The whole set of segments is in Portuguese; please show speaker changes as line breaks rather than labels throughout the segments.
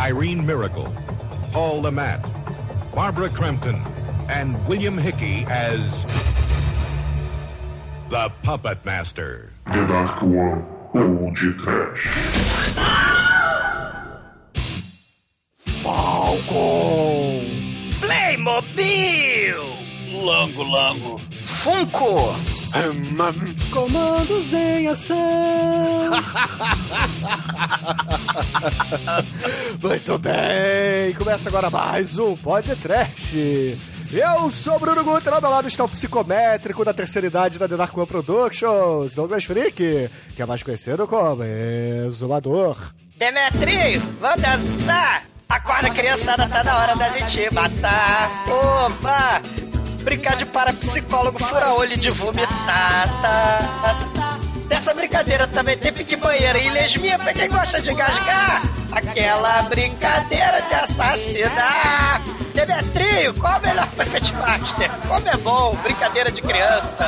Irene Miracle, Paul Lamont, Barbara Crampton, and William Hickey as the Puppet Master.
The Dark One ou de Trash.
Playmobil!
Lango, lango.
Funko!
Comandos em ação! Muito bem! Começa agora mais um podcast. Eu sou Bruno Guter, ao meu lado está o psicométrico da terceira idade da One Productions, Douglas Freak, que é mais conhecido como Exumador.
Demetrio, vamos dançar! Acorda, criançada, tá na hora da gente matar! Opa! Brincar de parapsicólogo fura-olho de vomitar, tá? Nessa brincadeira também tem pique banheira e lesminha pra quem gosta de gasgar. Aquela brincadeira de assassinar. Demetrio, qual o melhor Puppet Master? Como é bom, brincadeira de criança.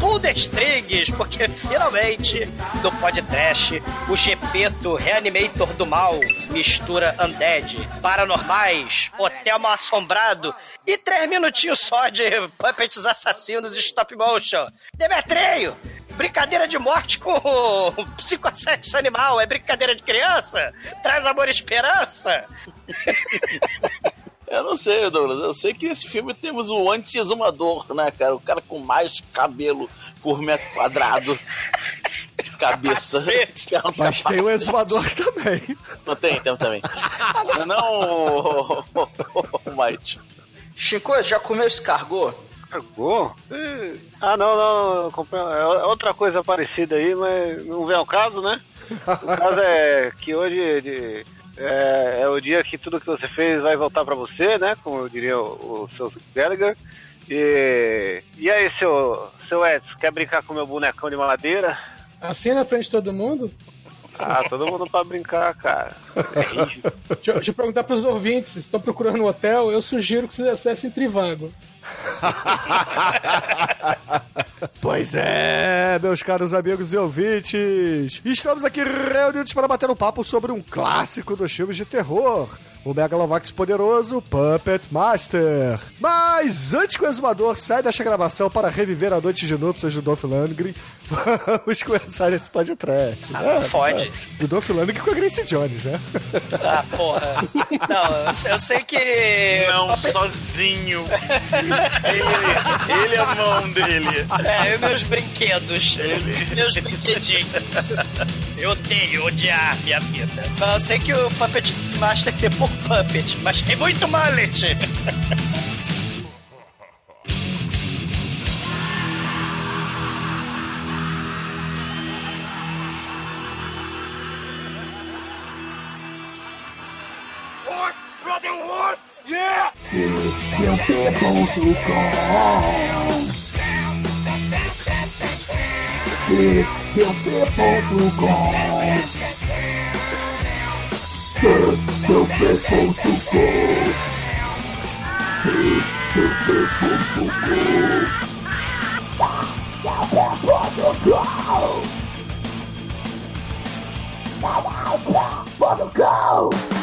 Tudo strings, porque finalmente, no podcast, o Gepeto Reanimator do Mal mistura Undead, Paranormais, Hotel Mal Assombrado e três minutinhos só de puppets assassinos stop motion. Demetrio, brincadeira de morte com psicossexo animal é brincadeira de criança? Traz amor e esperança?
Eu não sei, Douglas. Eu sei que nesse filme temos o anti-exumador, né, cara? O cara com mais cabelo por metro quadrado de cabeça. Que é um
Mas tem o
capacete.
exumador também.
Não tem, tem também. Não, o- o- o Mike.
Chico, já comeu escargot?
Eh, Ah, não, não, não, comprei- é outra coisa parecida aí, mas não vem ao caso, né? O caso é que hoje de- é, é o dia que tudo que você fez vai voltar pra você, né? Como eu diria o, o seu Gallagher. E, e aí, seu, seu Edson, quer brincar com meu bonecão de madeira?
Assim na frente de todo mundo?
Ah, todo mundo pra brincar, cara. É rígido.
Deixa, eu- deixa eu perguntar pros ouvintes, se estão procurando um hotel, eu sugiro que vocês acessem Trivago.
Pois é, meus caros amigos e ouvintes. Estamos aqui reunidos para bater um papo sobre um clássico dos filmes de terror. O Megalovax poderoso Puppet Master. Mas antes que o exumador saia desta gravação para reviver a noite de núpcias do Dolph Lundgren, vamos começar esse podcast.
Ah,
né?
fode.
O Dolph Lundgren com a Grace Jones, né?
Ah, porra. Não, eu sei- que.
Não, sozinho. Ele, ele é a mão dele.
É, e meus brinquedos. Meus brinquedinhos. Eu odeio odiar minha vida. Eu sei que o Puppet Master tem pouco puppet, mas tem muito mallet. eu bebo Sim, eu bebo Dugon Sim!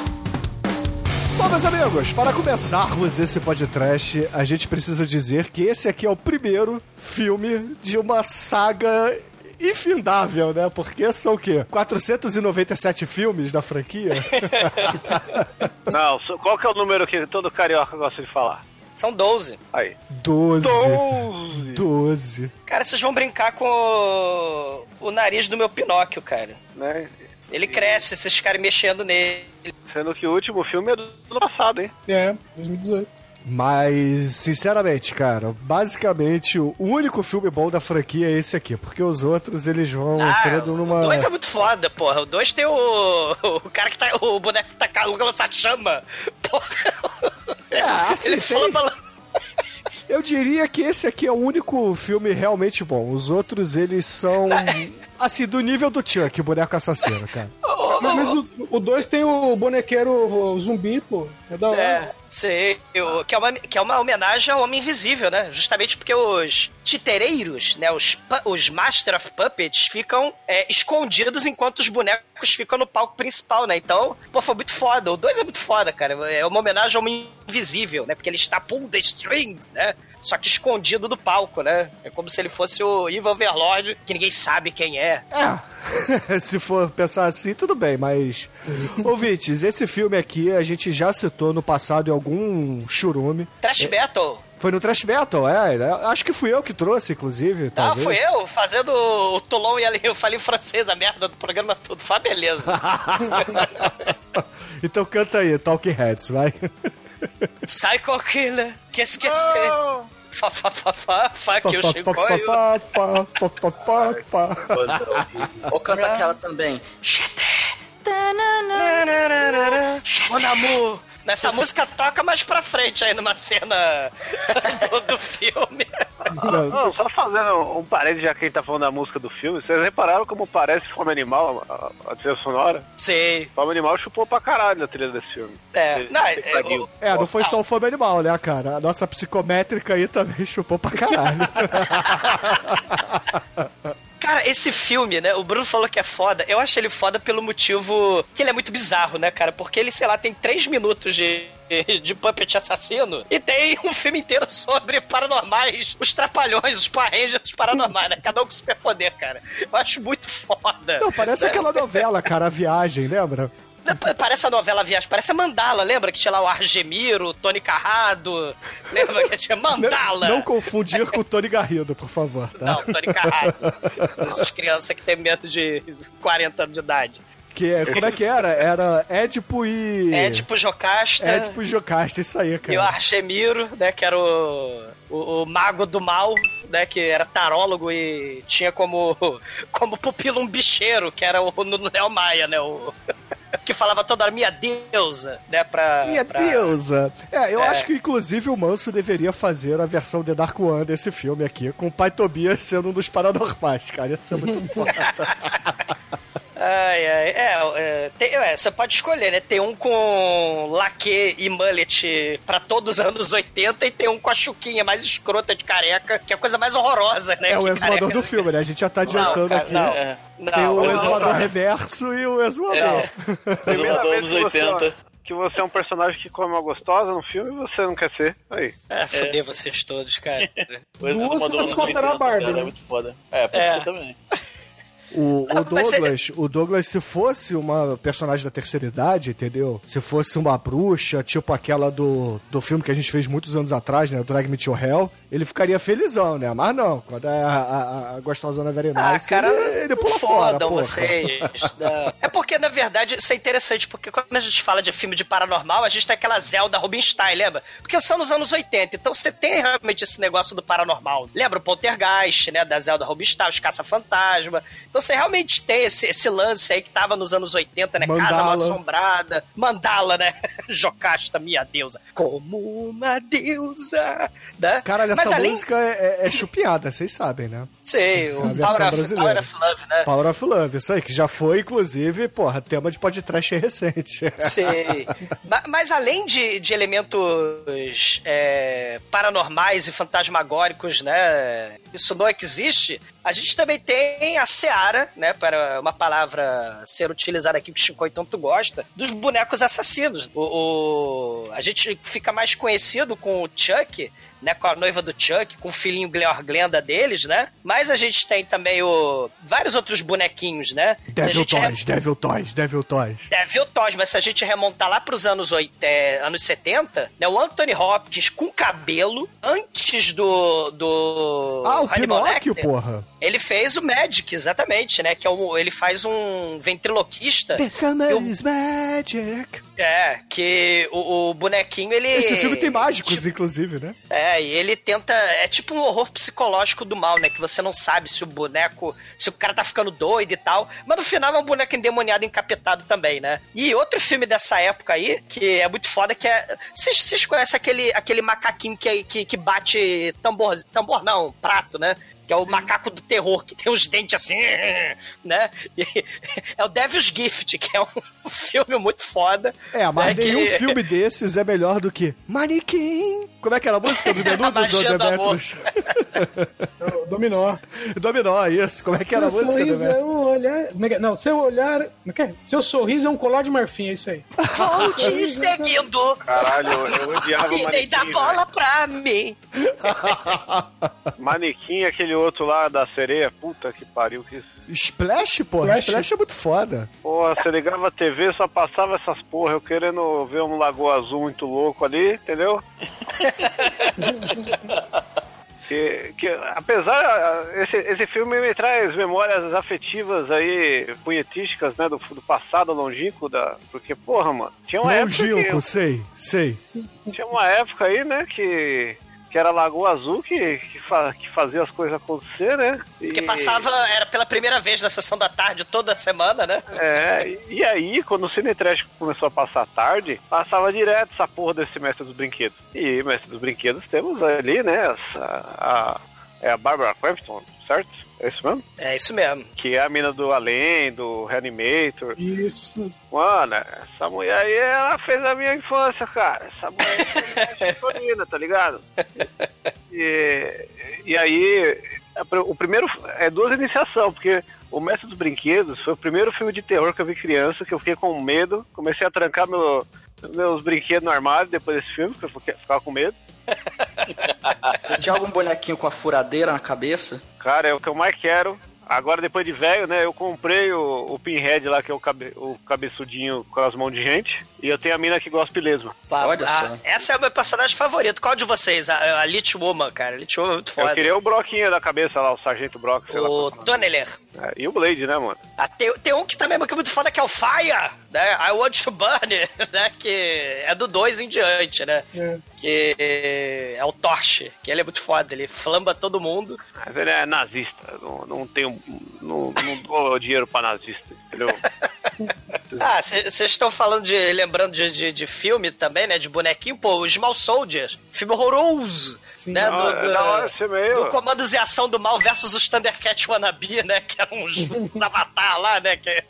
Bom, meus amigos, para começarmos esse podcast, a gente precisa dizer que esse aqui é o primeiro filme de uma saga infindável, né? Porque são o quê? 497 filmes da franquia?
Não, qual que é o número que todo carioca gosta de falar?
São 12.
Aí.
12.
Doze.
12.
Cara, vocês vão brincar com o, o nariz do meu Pinóquio, cara.
Né?
Ele cresce, vocês ficarem mexendo nele.
Sendo que o último filme é do ano passado, hein?
É, 2018.
Mas, sinceramente, cara, basicamente o único filme bom da franquia é esse aqui, porque os outros eles vão entrando
o
numa.
2 é muito foda, porra. O 2 tem o. O cara que tá. O boneco que tá com a lança chama. Porra.
É, assim,
Ele
tem-
fala pra.
Eu diria que esse aqui é o único filme realmente bom. Os outros, eles são. Assim, do nível do Chuck, o boneco assassino, cara.
Mas, mas o 2 tem o bonequeiro o zumbi, pô. É da hora.
É, sei. o- que, é uma, que é uma homenagem ao Homem Invisível, né? Justamente porque os titereiros, né? Os, os Master of Puppets ficam é, escondidos enquanto os bonecos bonecos ficam no palco principal, né? Então, pô, foi muito foda. O 2 é muito foda, cara. É uma homenagem ao Homem Invisível, né? Porque ele está pull the string, né? Só que escondido do palco, né? É como se ele fosse o Ivan Overlord, que ninguém sabe quem é.
É, se for pensar assim, tudo bem, mas. Ouvintes, esse filme aqui a gente já citou no passado em algum churume.
Trash Battle.
Foi no Trash Metal, é. é, Acho que fui eu que trouxe, inclusive.
Ah,
talvez.
fui eu fazendo o Toulon e ali eu falei francês, a merda do programa tudo. Faz beleza.
então canta aí, Talking Heads, vai.
Psycho Killer, que esquecer. Fa, fa, fa, fa, fa, que eu chego
fa, fa, fa, fa, fa, fa, fa, fa.
Ou canta aquela também.
Mon amour. Nessa música toca mais pra frente aí numa cena do, do filme.
Não, só fazendo um parede, já que a gente tá falando da música do filme, vocês repararam como parece Fome Animal, a, a trilha sonora?
Sim.
Fome Animal chupou pra caralho a trilha desse filme.
É, não, é,
É, não foi só o fome animal, né, cara? A nossa psicométrica aí também chupou pra caralho.
Cara, esse filme, né? O Bruno falou que é foda. Eu acho ele foda pelo motivo que ele é muito bizarro, né, cara? Porque ele, sei lá, tem três minutos de. De Puppet assassino e tem um filme inteiro sobre paranormais, os trapalhões, os parrangers, os paranormais, né? Cada um com superpoder, cara. Eu acho muito foda.
Não, parece
né?
aquela novela, cara, A Viagem, lembra?
Parece a novela Viagem, parece a Mandala, lembra? Que tinha lá o Argemiro, o Tony Carrado. Lembra que tinha Mandala?
Não, não confundir com o Tony Garrido, por favor, tá?
Não, Tony Carrado. Essas crianças que têm menos de 40 anos de idade.
Que, é- como é que era? Era Édipo e...
É tipo Jocasta.
Édipo e Jocasta, isso aí,
E o
cara.
Argemiro, né, que era o, o, o mago do mal, né, que era tarólogo e tinha como, como pupilo um bicheiro, que era o Neo Maia, né, o, que falava toda hora, minha deusa, né, pra...
Minha
pra-
deusa! É, eu
É.
acho que inclusive o Manso deveria fazer a versão The Dark One desse filme aqui, com o pai Tobias sendo um dos paranormais, cara. Isso é muito foda.
Ai, ai, é, é, tem- é, você pode escolher, né? Tem um com laque e mullet pra todos os anos 80 e tem um com a chuquinha mais escrota de careca, que é a coisa mais horrorosa, né?
É o exumador do filme, né? A gente já tá
Não,
adiantando
cara,
aqui.
não,
É.
não,
Tem o exumador reverso e o exumador.
É. Exumador anos
que você-
80.
Que você é um personagem que come uma gostosa no filme e você não quer ser. Aí.
É, fuder vocês todos, cara.
O Exumador
você
anos
considera a
80,
Barbie,
cara,
né?
É muito foda. É, pode
É.
ser também.
O, o
Não,
Douglas, o Douglas, se fosse uma personagem da terceira idade, entendeu? Se fosse uma bruxa, tipo aquela do, do filme que a gente fez muitos anos atrás, né? O Drag Me to Hell, ele ficaria felizão, né? Mas não, quando é a, a, a gostosona Very
Ah,
Nice,
cara,
ele, ele pula fora, porra.
vocês. Não. É porque, na verdade, isso é interessante, porque quando a gente fala de filme de paranormal, a gente tem aquela Zelda Rubinstein, lembra? Porque são nos anos 80, então você tem realmente esse negócio do paranormal. Lembra o Poltergeist, né, da Zelda Rubinstein, os Caça-Fantasma. Então você realmente tem esse, esse lance aí que tava nos anos 80, né, Casa
Mandala.
Mal Assombrada, Mandala, né, Jocasta, minha deusa, como uma deusa, né?
Caralho,
Mas
essa
além-
música é, é, é chupiada, vocês sabem, né?
Sei, o Power of. Power of Love, né?
Power of Love, isso aí, que já foi, inclusive, porra, tema de podcast recente.
Sei. Ma- Mas, além de, de elementos é, paranormais e fantasmagóricos, né? Isso não existe. A gente também tem a seara, né? Para uma palavra ser utilizada aqui que o Chico tanto gosta, dos bonecos assassinos. O, o- a gente fica mais conhecido com o Chuck, né? Com a noiva do Chuck, com o filhinho Gleor Glenda deles, né? Mas a gente tem também o vários outros bonequinhos, né?
Devil
re-
Toys, Devil Toys, Devil Toys.
Devil Toys, mas se a gente remontar lá pros anos, é, anos 70, né, o Anthony Hopkins com cabelo, antes do. do
Ah, o
Hannibal
Pinóquio,
Lecter,
porra.
Ele fez o Magic, exatamente, né? Que é um, ele faz um ventriloquista.
The summer is magic.
É, que o, o bonequinho, ele.
Esse filme tem mágicos,
tipo,
inclusive, né?
é, e ele tenta. É tipo um horror psicológico do mal, né? Que você não sabe se o boneco. Se o cara tá ficando doido e tal. Mas no final é um boneco endemoniado, encapetado também, né? E outro filme dessa época aí, que é muito foda, que é. Vocês vocês conhecem aquele, aquele macaquinho que, que, que bate tambor. Tambor não, prato, né? Que é o macaco do terror, que tem os dentes assim, né? E é o Devil's Gift, que é um filme muito foda.
É, mas
né,
nenhum
que-
filme desses é melhor do que Manequim. Como é que era a música do Menudo,
do
Demetrius?
O Dominó.
Dominó, isso. Como é que era a
Seu
música,
sorriso é um olhar. é é? Não, seu olhar. É é? Seu sorriso é um colar de marfim, é isso aí.
Vou te seguindo
Caralho, eu, odiava
e nem dá
manequim.
bola pra mim.
Manequim, aquele outro lá da sereia. Puta que pariu. Que...
Splash, pô.
Splash.
Splash é muito foda.
Porra, você ligava a TV só passava essas porra. Eu querendo ver um lagoa azul muito louco ali, entendeu? Que, que, apesar, esse, esse filme me traz memórias afetivas aí, punhetísticas, né, do, do passado longínquo, da, porque, porra, mano, tinha uma época
Longínquo, sei, sei.
tinha uma época aí, né, que, que era Lagoa Azul que, que, fa- que fazia as coisas acontecer, né?
Porque
E-
passava, era pela primeira vez na sessão da tarde toda semana, né?
É, e aí, quando o Cine Trash começou a passar tarde, passava direto essa porra desse Mestre dos Brinquedos. E Mestre dos Brinquedos temos ali, né, essa, a, é a Barbara Crampton, certo? É isso mesmo?
É isso mesmo.
Que é a mina do Além, do Reanimator.
Isso, isso mesmo.
Mano, essa mulher aí, ela fez a minha infância, cara. Essa mulher é Vitorina, tá ligado? E, e aí, o primeiro é duas iniciação, porque o Mestre dos Brinquedos foi o primeiro filme de terror que eu vi criança, que eu fiquei com medo, comecei a trancar meu- meus brinquedos no armário depois desse filme, porque eu ficava com medo.
Você tinha algum bonequinho com a furadeira na cabeça?
Cara, é o que eu mais quero. Agora, depois de velho, né, eu comprei o, o Pinhead lá, que é o, cabe, o cabeçudinho com as mãos de gente, e eu tenho a mina que gosta de lesma.
Pá,
Olha
a-
só.
Essa é o meu personagem favorito. Qual de vocês? A, a Lich Woman, cara. A Lich Woman é muito
Eu
foda.
queria o Broquinho da cabeça lá, o Sargento Brock, sei lá.
O
qual é
Donneler.
É, e o Blade, né, mano?
Ah, tem, tem um que também é muito foda que é o Fire, né? I Want to Burn, né? Que é do 2 em diante, né?
É.
Que é o Torch, que ele é muito foda, ele flamba todo mundo.
Mas ele é nazista, não, não tenho. Não, não dou dinheiro pra nazista, entendeu?
Ah, vocês estão falando de. lembrando de, de, de filme também, né? De bonequinho, pô, o Small Soldiers, filme horroroso.
Sim.
né?
Ah, é da hora esse meio.
do Comandos e Ação do Mal versus os Thundercats Wannabe, né? Que eram uns, uns avatar lá, né? Que,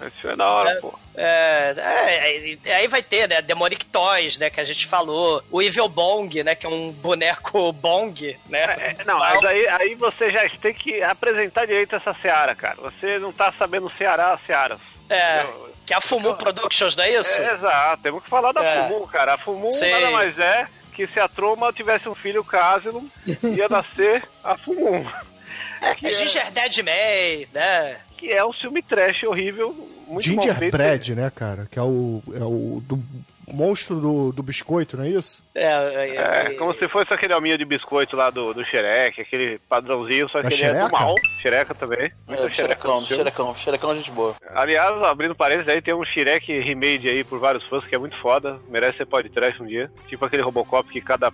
Esse é da hora, pô.
é, é, é, aí vai ter, né? Demonic Toys, né? Que a gente falou. O Evil Bong, né? Que é um boneco Bong, né?
É, não, mas aí, aí você já tem que apresentar direito essa Seara, cara. Você não tá sabendo Ceará as Searas.
É,
entendeu?
que é a Fumu Productions, não é isso?
É, exato, temos que falar da
É.
Fumu, cara. A Fumu
Sei.
nada mais é que se a Troma tivesse um filho caso, ia nascer a Fumu.
É, Ginger Dead May, né?
Que é um filme trash horrível, muito.
Gingerbread, né, cara? Que é o, é o do monstro do, do biscoito, não é isso?
É, é,
É, como se fosse aquele alminho de biscoito lá do, do Shrek, aquele padrãozinho, só que
Da
ele é do mal. Xereca também. Muito
É, xerecão, xerecão, xerecão, gente boa.
Aliás, abrindo parênteses aí, tem um Shrek remade aí por vários fãs que é muito foda. Merece ser podcast um dia. Tipo aquele Robocop que cada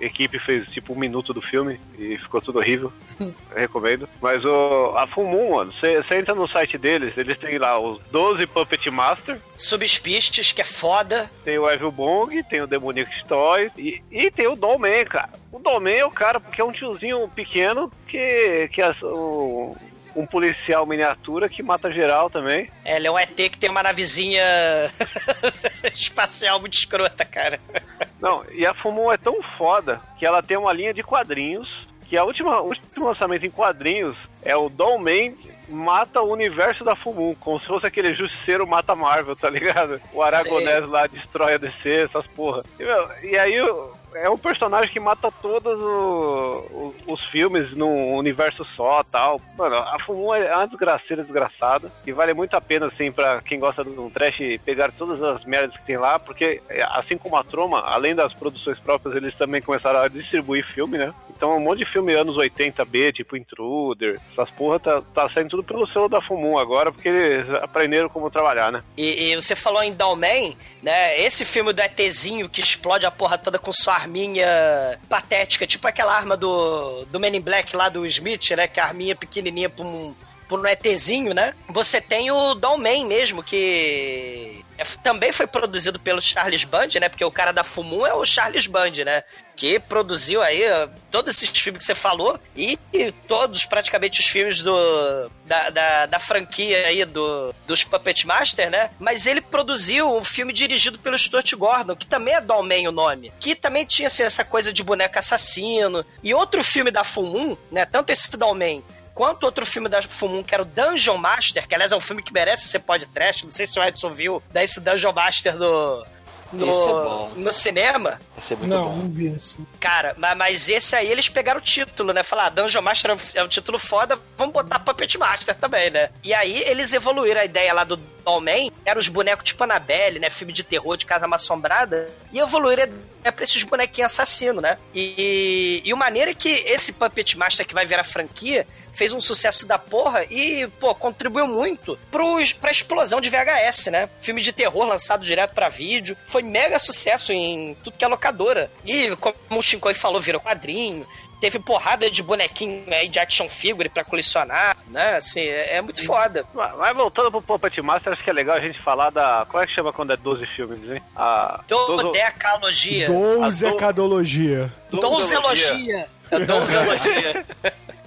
equipe fez tipo um minuto do filme e ficou tudo horrível. Eu recomendo. Mas o, a Fumu, mano, você entra no site deles, eles têm lá os 12 Puppet Master,
Subspistes, que é foda.
Tem o Evil Bong, tem o Demonic Toy e, e tem o Dollman, cara. O Dollman é o cara, porque é um tiozinho pequeno que, que é um, um policial miniatura que mata geral também.
É, ele é um ET que tem uma navezinha espacial muito escrota, cara.
Não, e a Fumu é tão foda que ela tem uma linha de quadrinhos, que a última, o último lançamento em quadrinhos é o Dollman mata o universo da Fumu, como se fosse aquele justiceiro mata Marvel, tá ligado? O Aragonés lá destrói a DC, essas porra. E, meu, e aí o- é um personagem que mata todos o- o- os filmes num universo só tal. Mano, a Fumu é uma desgraceira desgraçada. E vale muito a pena, assim, pra quem gosta de um trash pegar todas as merdas que tem lá, porque é, assim como a Troma, além das produções próprias, eles também começaram a distribuir filme, né? Então um monte de filme anos 80B, tipo Intruder, essas porra tá, tá saindo tudo pelo selo da Fumu agora, porque eles aprenderam como trabalhar, né?
E, e você falou em Dollman, né? Esse filme do ETzinho que explode a porra toda com sua arminha patética, tipo aquela arma do, do Men in Black lá do Smith, né? Que é a arminha pequenininha pra um, pra um ETzinho, né? Você tem o Dollman mesmo, que é, também foi produzido pelo Charles Band, né? Porque o cara da Fumum é o Charles Band, né? Que produziu aí todos esses filmes que você falou e, e todos, praticamente, os filmes do, da, da, da franquia aí do, dos Puppet Master, né? Mas ele produziu um filme dirigido pelo Stuart Gordon, que também é Dolmen o nome, que também tinha assim, essa coisa de boneco assassino. E outro filme da Fumum, né? Tanto esse Dolmen quanto outro filme da Fumum, que era o Dungeon Master, que aliás é um filme que merece ser podcast. Não sei se o Edson viu, dá esse Dungeon Master do. No,
é
no cinema,
Esse é muito
Não,
bom.
não vi assim.
cara, mas, mas esse aí eles pegaram o título, né? Falaram, ah, Dungeon Master é um- é um título foda, vamos botar Puppet Master também, né? E aí eles evoluíram a ideia lá do Dollman, eram os bonecos tipo Annabelle, né? Filme de terror de casa assombrada, e evoluíram a ideia pra esses bonequinhos assassinos, né? E, e o maneiro é que esse Puppet Master que vai virar franquia fez um sucesso da porra e, pô, contribuiu muito pros, pra explosão de VHS, né? Filme de terror lançado direto pra vídeo. Foi mega sucesso em tudo que é locadora. E, como o Shinkoi falou, virou quadrinho. Teve porrada de bonequinho aí de action figure pra colecionar, né? Assim, é, é muito foda.
Mas voltando pro Puppet Master, acho que é legal a gente falar da. Como é que chama quando é 12 filmes, hein? A.
Dodecalogia. É Donzelogia.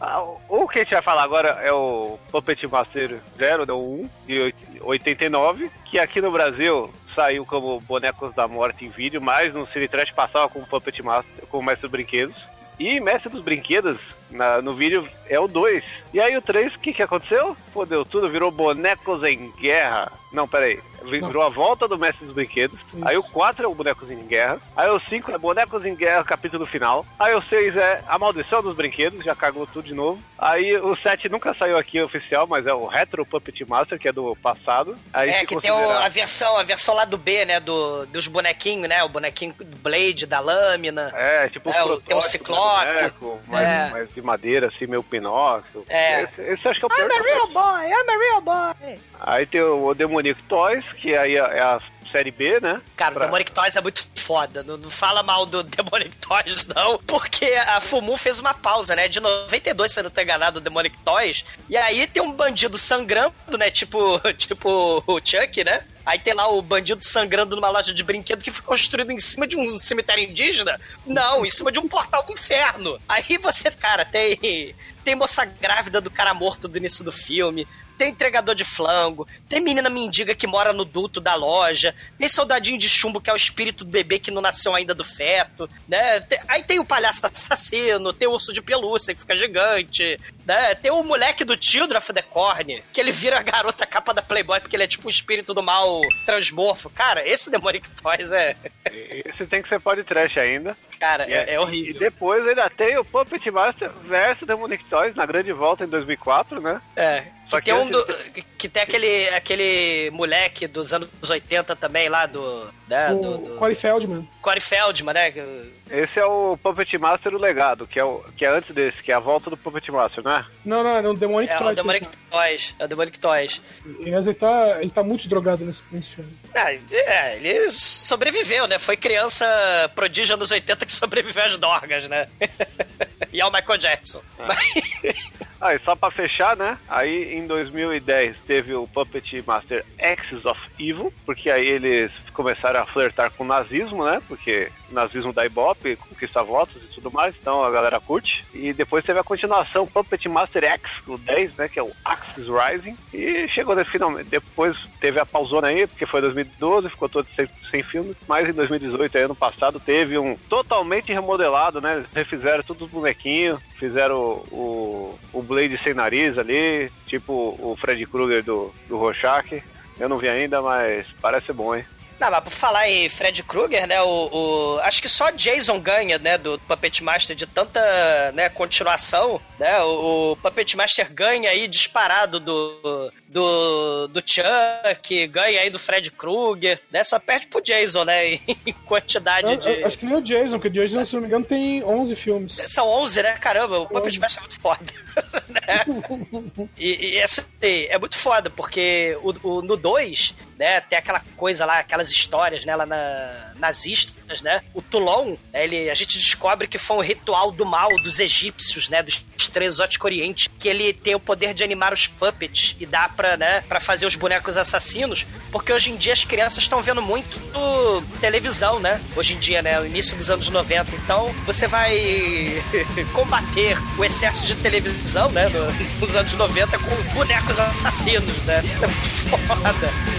Ah, o que a gente vai falar agora é o Puppet Master 0, não 1, de 89, que aqui no Brasil saiu como Bonecos da Morte em vídeo, mas no Cine Trash passava com Puppet Master, com o Mestre dos Brinquedos. E Mestre dos Brinquedos, na- no vídeo, é o 2. E aí o 3, o que, que aconteceu? Fodeu tudo, virou Bonecos em Guerra. Não, peraí. Virou a volta do Mestre dos Brinquedos. Aí o 4 é o Bonecos em Guerra. Aí o 5 é Bonecos em Guerra, capítulo final. Aí o 6 é A Maldição dos Brinquedos, já cagou tudo de novo. Aí o 7 nunca saiu aqui oficial, mas é o Retro Puppet Master, que é do passado. Aí
É, que tem o- a versão, a versão lá do B, né? Do, dos bonequinhos, né? O bonequinho do Blade, da lâmina.
É, tipo
É, o- tem um
do
ciclope.
boneco, mais,
É.
mais de madeira, assim, meio pinóquio.
É.
Esse, esse acho que é o
I'm
pior.
a real boy, I'm a real boy.
Aí tem o, o Demonic Toys, que aí é é a série B, né?
Cara,
Pra-
o Demonic Toys é muito foda. Não, não fala mal do Demonic Toys, não. Porque a Fumu fez uma pausa, né? De 92, se não tô enganado, o Demonic Toys. E aí tem um bandido sangrando, né? Tipo, tipo o Chuck, né? Aí tem lá o bandido sangrando numa loja de brinquedo que foi construído em cima de um cemitério indígena? Não, em cima de um portal do inferno. Aí você, cara, tem. Tem moça grávida do cara morto do início do filme. Tem entregador de flango, tem menina mendiga que mora no duto da loja, tem soldadinho de chumbo que é o espírito do bebê que não nasceu ainda do feto, né? Tem- aí tem o palhaço assassino, tem o urso de pelúcia que fica gigante, né? Tem o moleque do Children of the Corn, que ele vira a garota capa da Playboy porque ele é tipo o espírito do mal transmorfo. Cara, esse Demonic Toys é.
Esse tem que ser pod trash ainda.
Cara,
E
é, é
E
horrível.
depois ainda tem o Puppet Master versus Demonic Toys na grande volta em 2004, né?
É.
Só
Que
que
tem, um do- que tem aquele, aquele moleque dos anos 80 também lá do. Né, do,
O
do
Corey Feldman.
Corey Feldman, né?
Esse é o Puppet Master o legado, que é, o, que é antes desse, que é a volta do Puppet Master, né?
Não, não, era um Demonic
É o
Toys.
Demonic Toys. É o Demonic Toys.
Aliás, ele tá, ele tá muito drogado nesse, nesse filme.
Ah, é, ele sobreviveu, né? Foi criança prodígio anos 80 que sobreviveu às dorgas, né? e ao Michael Jackson.
Ah, e só pra fechar, né? Aí em 2010 teve o Puppet Master Axis of Evil, porque aí eles começaram a flertar com o nazismo, né? Porque o nazismo da Ibope conquista votos e tudo mais, então a galera curte. E depois teve a continuação Puppet Master X, o 10, né? Que é o Axis Rising. E chegou né, finalmente. Depois teve a pausona aí, porque foi 2012, ficou todo sem, sem filme. Mas em 2018, aí, ano passado, teve um totalmente remodelado, né? Refizeram todos os bonequinhos, fizeram o, o, o Blade sem nariz ali, tipo o Freddy Krueger do, do Rorschach. Eu não vi ainda, mas parece bom, hein?
Não, mas por falar em Fred Krueger, né? O, o- acho que só Jason ganha, né? Do Puppet Master de tanta né, continuação, né? O, o Puppet Master ganha aí disparado do, do, do Chuck, ganha aí do Fred Krueger, né? Só perde pro Jason, né? Em quantidade
Eu-
de.
eu acho que nem o Jason, porque o Jason, se não me engano, tem 11 filmes.
São 11, né? Caramba, o Puppet Master é muito foda. né? E, e essa é muito foda, porque o, o- no 2, né, tem aquela coisa lá, aquelas histórias, né, lá na, nazistas, né, o Toulon, ele, a gente descobre que foi um ritual do mal dos egípcios, né, dos três exóticos orientes, que ele tem o poder de animar os puppets e dá pra, né, pra fazer os bonecos assassinos, porque hoje em dia as crianças estão vendo muito televisão, né, hoje em dia, né, o início dos anos 90, então você vai combater o excesso de televisão, né, no, nos anos 90 com bonecos assassinos, né, é muito foda.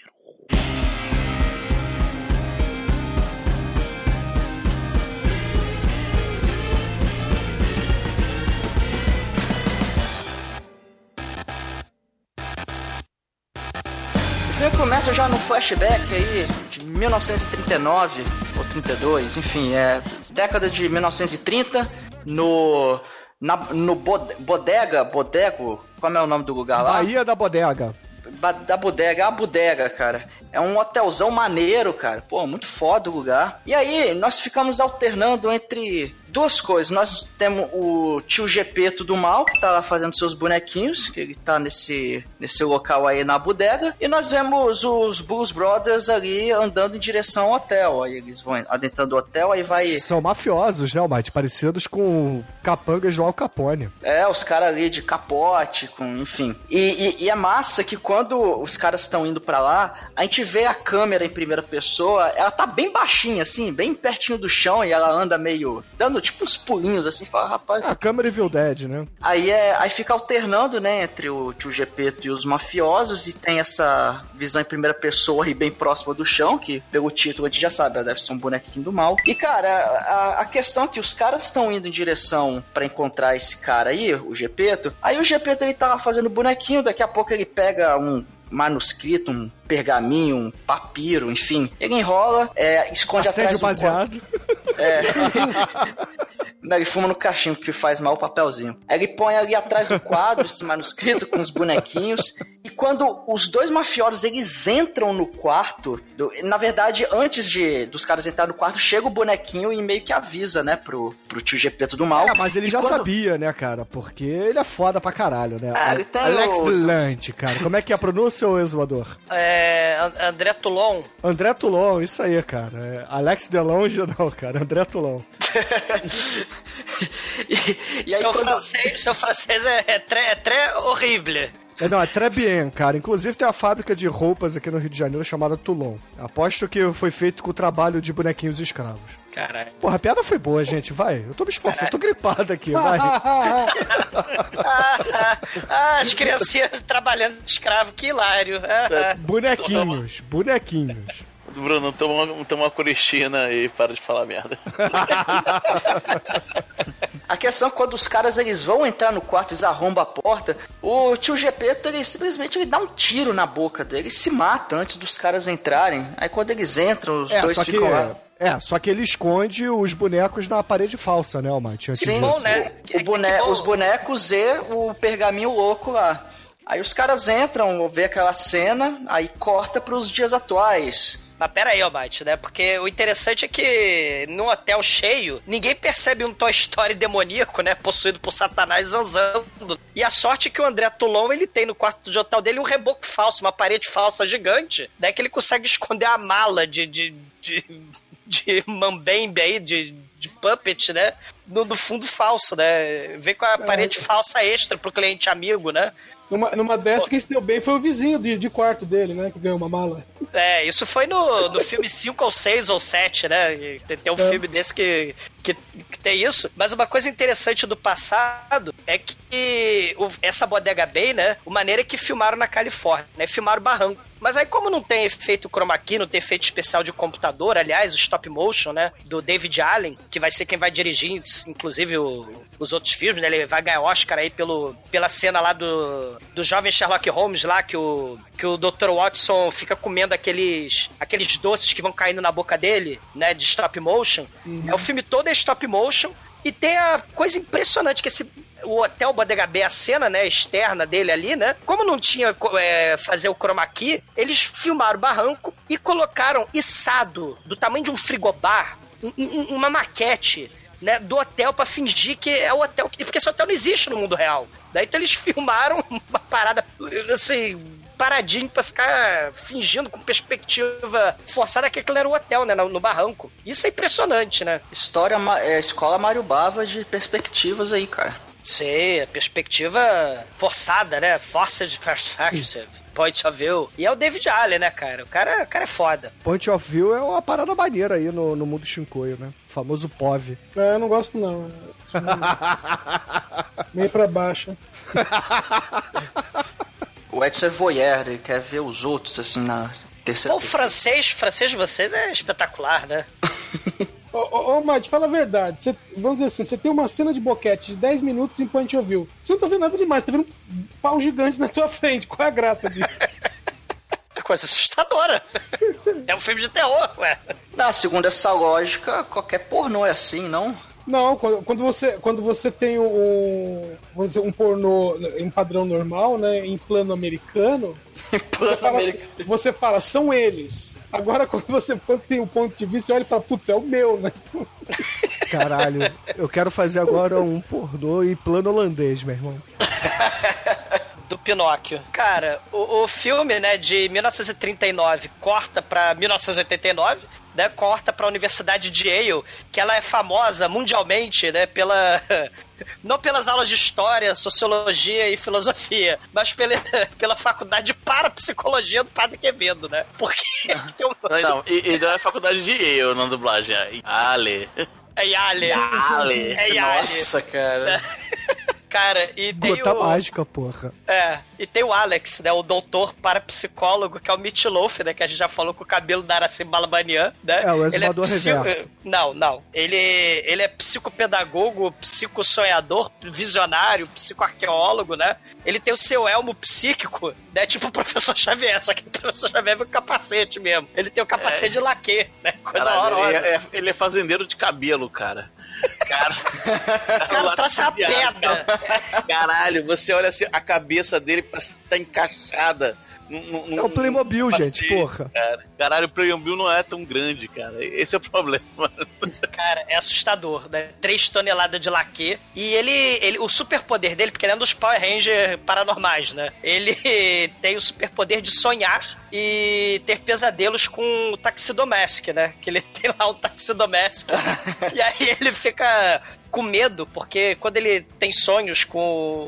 Filme começa já no flashback aí de 1939 ou 32, enfim, é década de 1930 no na, no bod, bodega, bodego, qual é o nome do lugar lá?
Bahia da Bodega.
Ba- Da bodega, é uma bodega, cara. É um hotelzão maneiro, cara. Pô, muito foda o lugar. E aí, nós ficamos alternando entre duas coisas. Nós temos o tio Gepeto do mal, que tá lá fazendo seus bonequinhos, que ele tá nesse, nesse local aí na bodega. E nós vemos os Blues Brothers ali andando em direção ao hotel. Aí eles vão adentrando o hotel, aí vai.
São mafiosos, né, Almighty? Parecidos com capangas do Al Capone.
É, os caras ali de capote, com, enfim. E, e, e é massa que quando os caras estão indo pra lá, a gente vê a câmera em primeira pessoa, ela tá bem baixinha, assim, bem pertinho do chão, e ela anda meio. dando tipo uns pulinhos assim, fala, rapaz.
A câmera Evil Dead, né?
Aí, é, aí fica alternando, né, entre o tio Gepeto e os mafiosos, e tem essa visão em primeira pessoa aí bem próxima do chão, que pelo título a gente já sabe, ela deve ser um bonequinho do mal. E cara, a, a questão é que os caras estão indo em direção pra encontrar esse cara aí, o Gepeto. Aí o Gepeto ele tava fazendo bonequinho, daqui a pouco ele pega um manuscrito, um pergaminho, um papiro, enfim. Ele enrola, é, esconde
Acende
atrás
o
do
baseado.
é. Não, ele fuma no cachimbo, que faz mal o papelzinho. Ele põe ali atrás do quadro esse manuscrito com os bonequinhos. E quando os dois mafiosos eles entram no quarto, do- na verdade, antes de dos caras entrarem no quarto, chega o bonequinho e meio que avisa, né, pro, pro tio Gepeto do mal.
É, mas ele
E
já
quando-
sabia, né, cara? Porque ele é foda pra caralho, né?
Ah, ele tem
Alex
o-
Delante, cara. Como é que é a pronúncia, ô exumador?
É, And- André Toulon.
André Toulon, isso aí, cara. É Alex Delonge, não, cara. André Toulon.
e, e aí
seu,
quando...
francês, seu francês é, é, très, é très horrible.
É, não, é très bien, cara. Inclusive tem uma fábrica de roupas aqui no Rio de Janeiro chamada Toulon. Aposto que foi feito com o trabalho de bonequinhos escravos.
Caralho.
Porra, a piada foi boa, gente. Vai. Eu tô me esforçando, eu tô gripado aqui, vai.
Ah, as criancinhas trabalhando de escravo, que hilário.
Bonequinhos, bonequinhos.
Bruno, toma, uma- toma uma coristina e para de falar merda.
A questão é quando os caras eles vão entrar no quarto, eles arrombam a porta, o tio Gepeto ele simplesmente ele dá um tiro na boca dele e se mata antes dos caras entrarem. Aí quando eles entram, os
É,
dois
só que.
ficam lá.
É, só que ele esconde os bonecos na parede falsa, né, Almighty? Antes
Sim,
disso.
bom, né?
o
Que-
bone-
bom.
os bonecos e o pergaminho louco lá. Aí os caras entram, vê aquela cena, aí corta pros dias atuais.
Mas pera aí, Almighty, né? Porque o interessante é que num hotel cheio, ninguém percebe um Toy Story demoníaco, né? Possuído por Satanás zanzando. E a sorte é que o André Toulon, ele tem no quarto de hotel dele um reboco falso, uma parede falsa gigante, né? Que ele consegue esconder a mala de... de, de de mambembe aí, de, de puppet, né? No, no fundo falso, né? Vem com a parede falsa extra pro cliente amigo, né?
Numa, numa dessa, quem se deu bem foi o vizinho de, de quarto dele, né? Que ganhou uma mala.
É, isso foi no, no filme 5 ou 6 ou 7, né? E Tem, tem um
É.
filme desse que, que, que tem isso. Mas uma coisa interessante do passado é que o- essa Bodega Bay, né? A maneira é que filmaram na Califórnia, né? Filmaram barranco. Mas aí, como não tem efeito chroma key, não tem efeito especial de computador, aliás, o stop motion, né? Do David Allen, que vai ser quem vai dirigir, inclusive, o- os outros filmes, né? Ele vai ganhar Oscar aí pelo, pela cena lá do, do jovem Sherlock Holmes lá, que o, que o Dr. Watson fica comendo aqueles, aqueles doces que vão caindo na boca dele, né? De stop motion. É, o filme todo é stop motion. E tem a coisa impressionante que esse o hotel Bodega B, a cena, né, externa dele ali, né? Como não tinha é, fazer o chroma key, eles filmaram o barranco e colocaram içado do tamanho de um frigobar, um- um- uma maquete, né, do hotel pra fingir que é o hotel, porque esse hotel não existe no mundo real. Daí então eles filmaram uma parada assim, paradinho pra ficar fingindo com perspectiva forçada que aquilo era o hotel, né, no, no barranco. Isso é impressionante, né?
História, é, escola Mário Bava de perspectivas aí, cara.
Sei, a perspectiva forçada, né? Forced perspective. Point of view. E é o David Allen, né, cara? O cara, o cara é foda.
Point of View é uma parada maneira aí no, no mundo Shinkoio, né? O famoso POV.
É, eu não gosto não. Meio pra baixo.
O Edson é voyeur, ele quer ver os outros, assim, na terceira
o francês, francês de vocês é espetacular, né?
Ô, ô, ô Mate, fala a verdade. Você- vamos dizer assim, você tem uma cena de boquete de 10 minutos em Point of View. Você não tá vendo nada demais, tá vendo um pau gigante na tua frente. Qual é a graça disso?
É coisa assustadora. é um filme de terror, ué.
Não, segundo essa lógica, qualquer pornô é assim, não?
Não, quando, quando você, quando você tem um, vamos dizer, um pornô em padrão normal, né, em plano americano, você, fala, assim- você fala, são eles. Agora, quando você quando tem um ponto de vista, você olha e fala, putz, é o meu, né?
Caralho, eu quero fazer agora um pornô em plano holandês, meu irmão.
Do Pinóquio. Cara, o, o filme, né, de 1939 corta pra 1989, né, corta pra Universidade de Yale, que ela é famosa mundialmente, né, pela... Não pelas aulas de história, sociologia e filosofia, mas pela, pela faculdade de parapsicologia do Padre Quevedo, né? Porque tem um...
Não, e, e não é faculdade de eu na dublagem. É Ale.
É Yale.
Yale.
É Yale.
Nossa, cara.
Cara, e tem
Gota
o...
mágica, porra.
É, e tem o Alex, né? O doutor parapsicólogo, que é o Meat Loaf, né? Que a gente já falou com o cabelo da Araci Balabanian, né?
É, o
Ele
exumador reverso.
Não, não. Ele, ele é psicopedagogo, psicossonhador, visionário, psicoarqueólogo, né? Ele tem o seu elmo psíquico, né? Tipo o professor Xavier, só que o professor Xavier vem com capacete mesmo. Ele tem o capacete
É.
de laque, né? Coisa
Caralho,
horrorosa.
ele, é, ele é fazendeiro de cabelo, cara. Cara,
cara uma pedra.
Caralho, você olha assim, a cabeça dele parece que tá encaixada. Num- num-
É o Playmobil,
num
gente,
capacete,
porra.
Cara. Caralho, o Playmobil não é tão grande, cara. Esse é o problema.
Cara, é assustador, né? 3 toneladas de laque. E ele, ele. O superpoder dele, porque ele é um dos Power Ranger paranormais, né? Ele tem o superpoder de sonhar e ter pesadelos com o taxidomestic, né? Que ele tem lá um taxidomestic. e aí ele fica com medo, porque quando ele tem sonhos com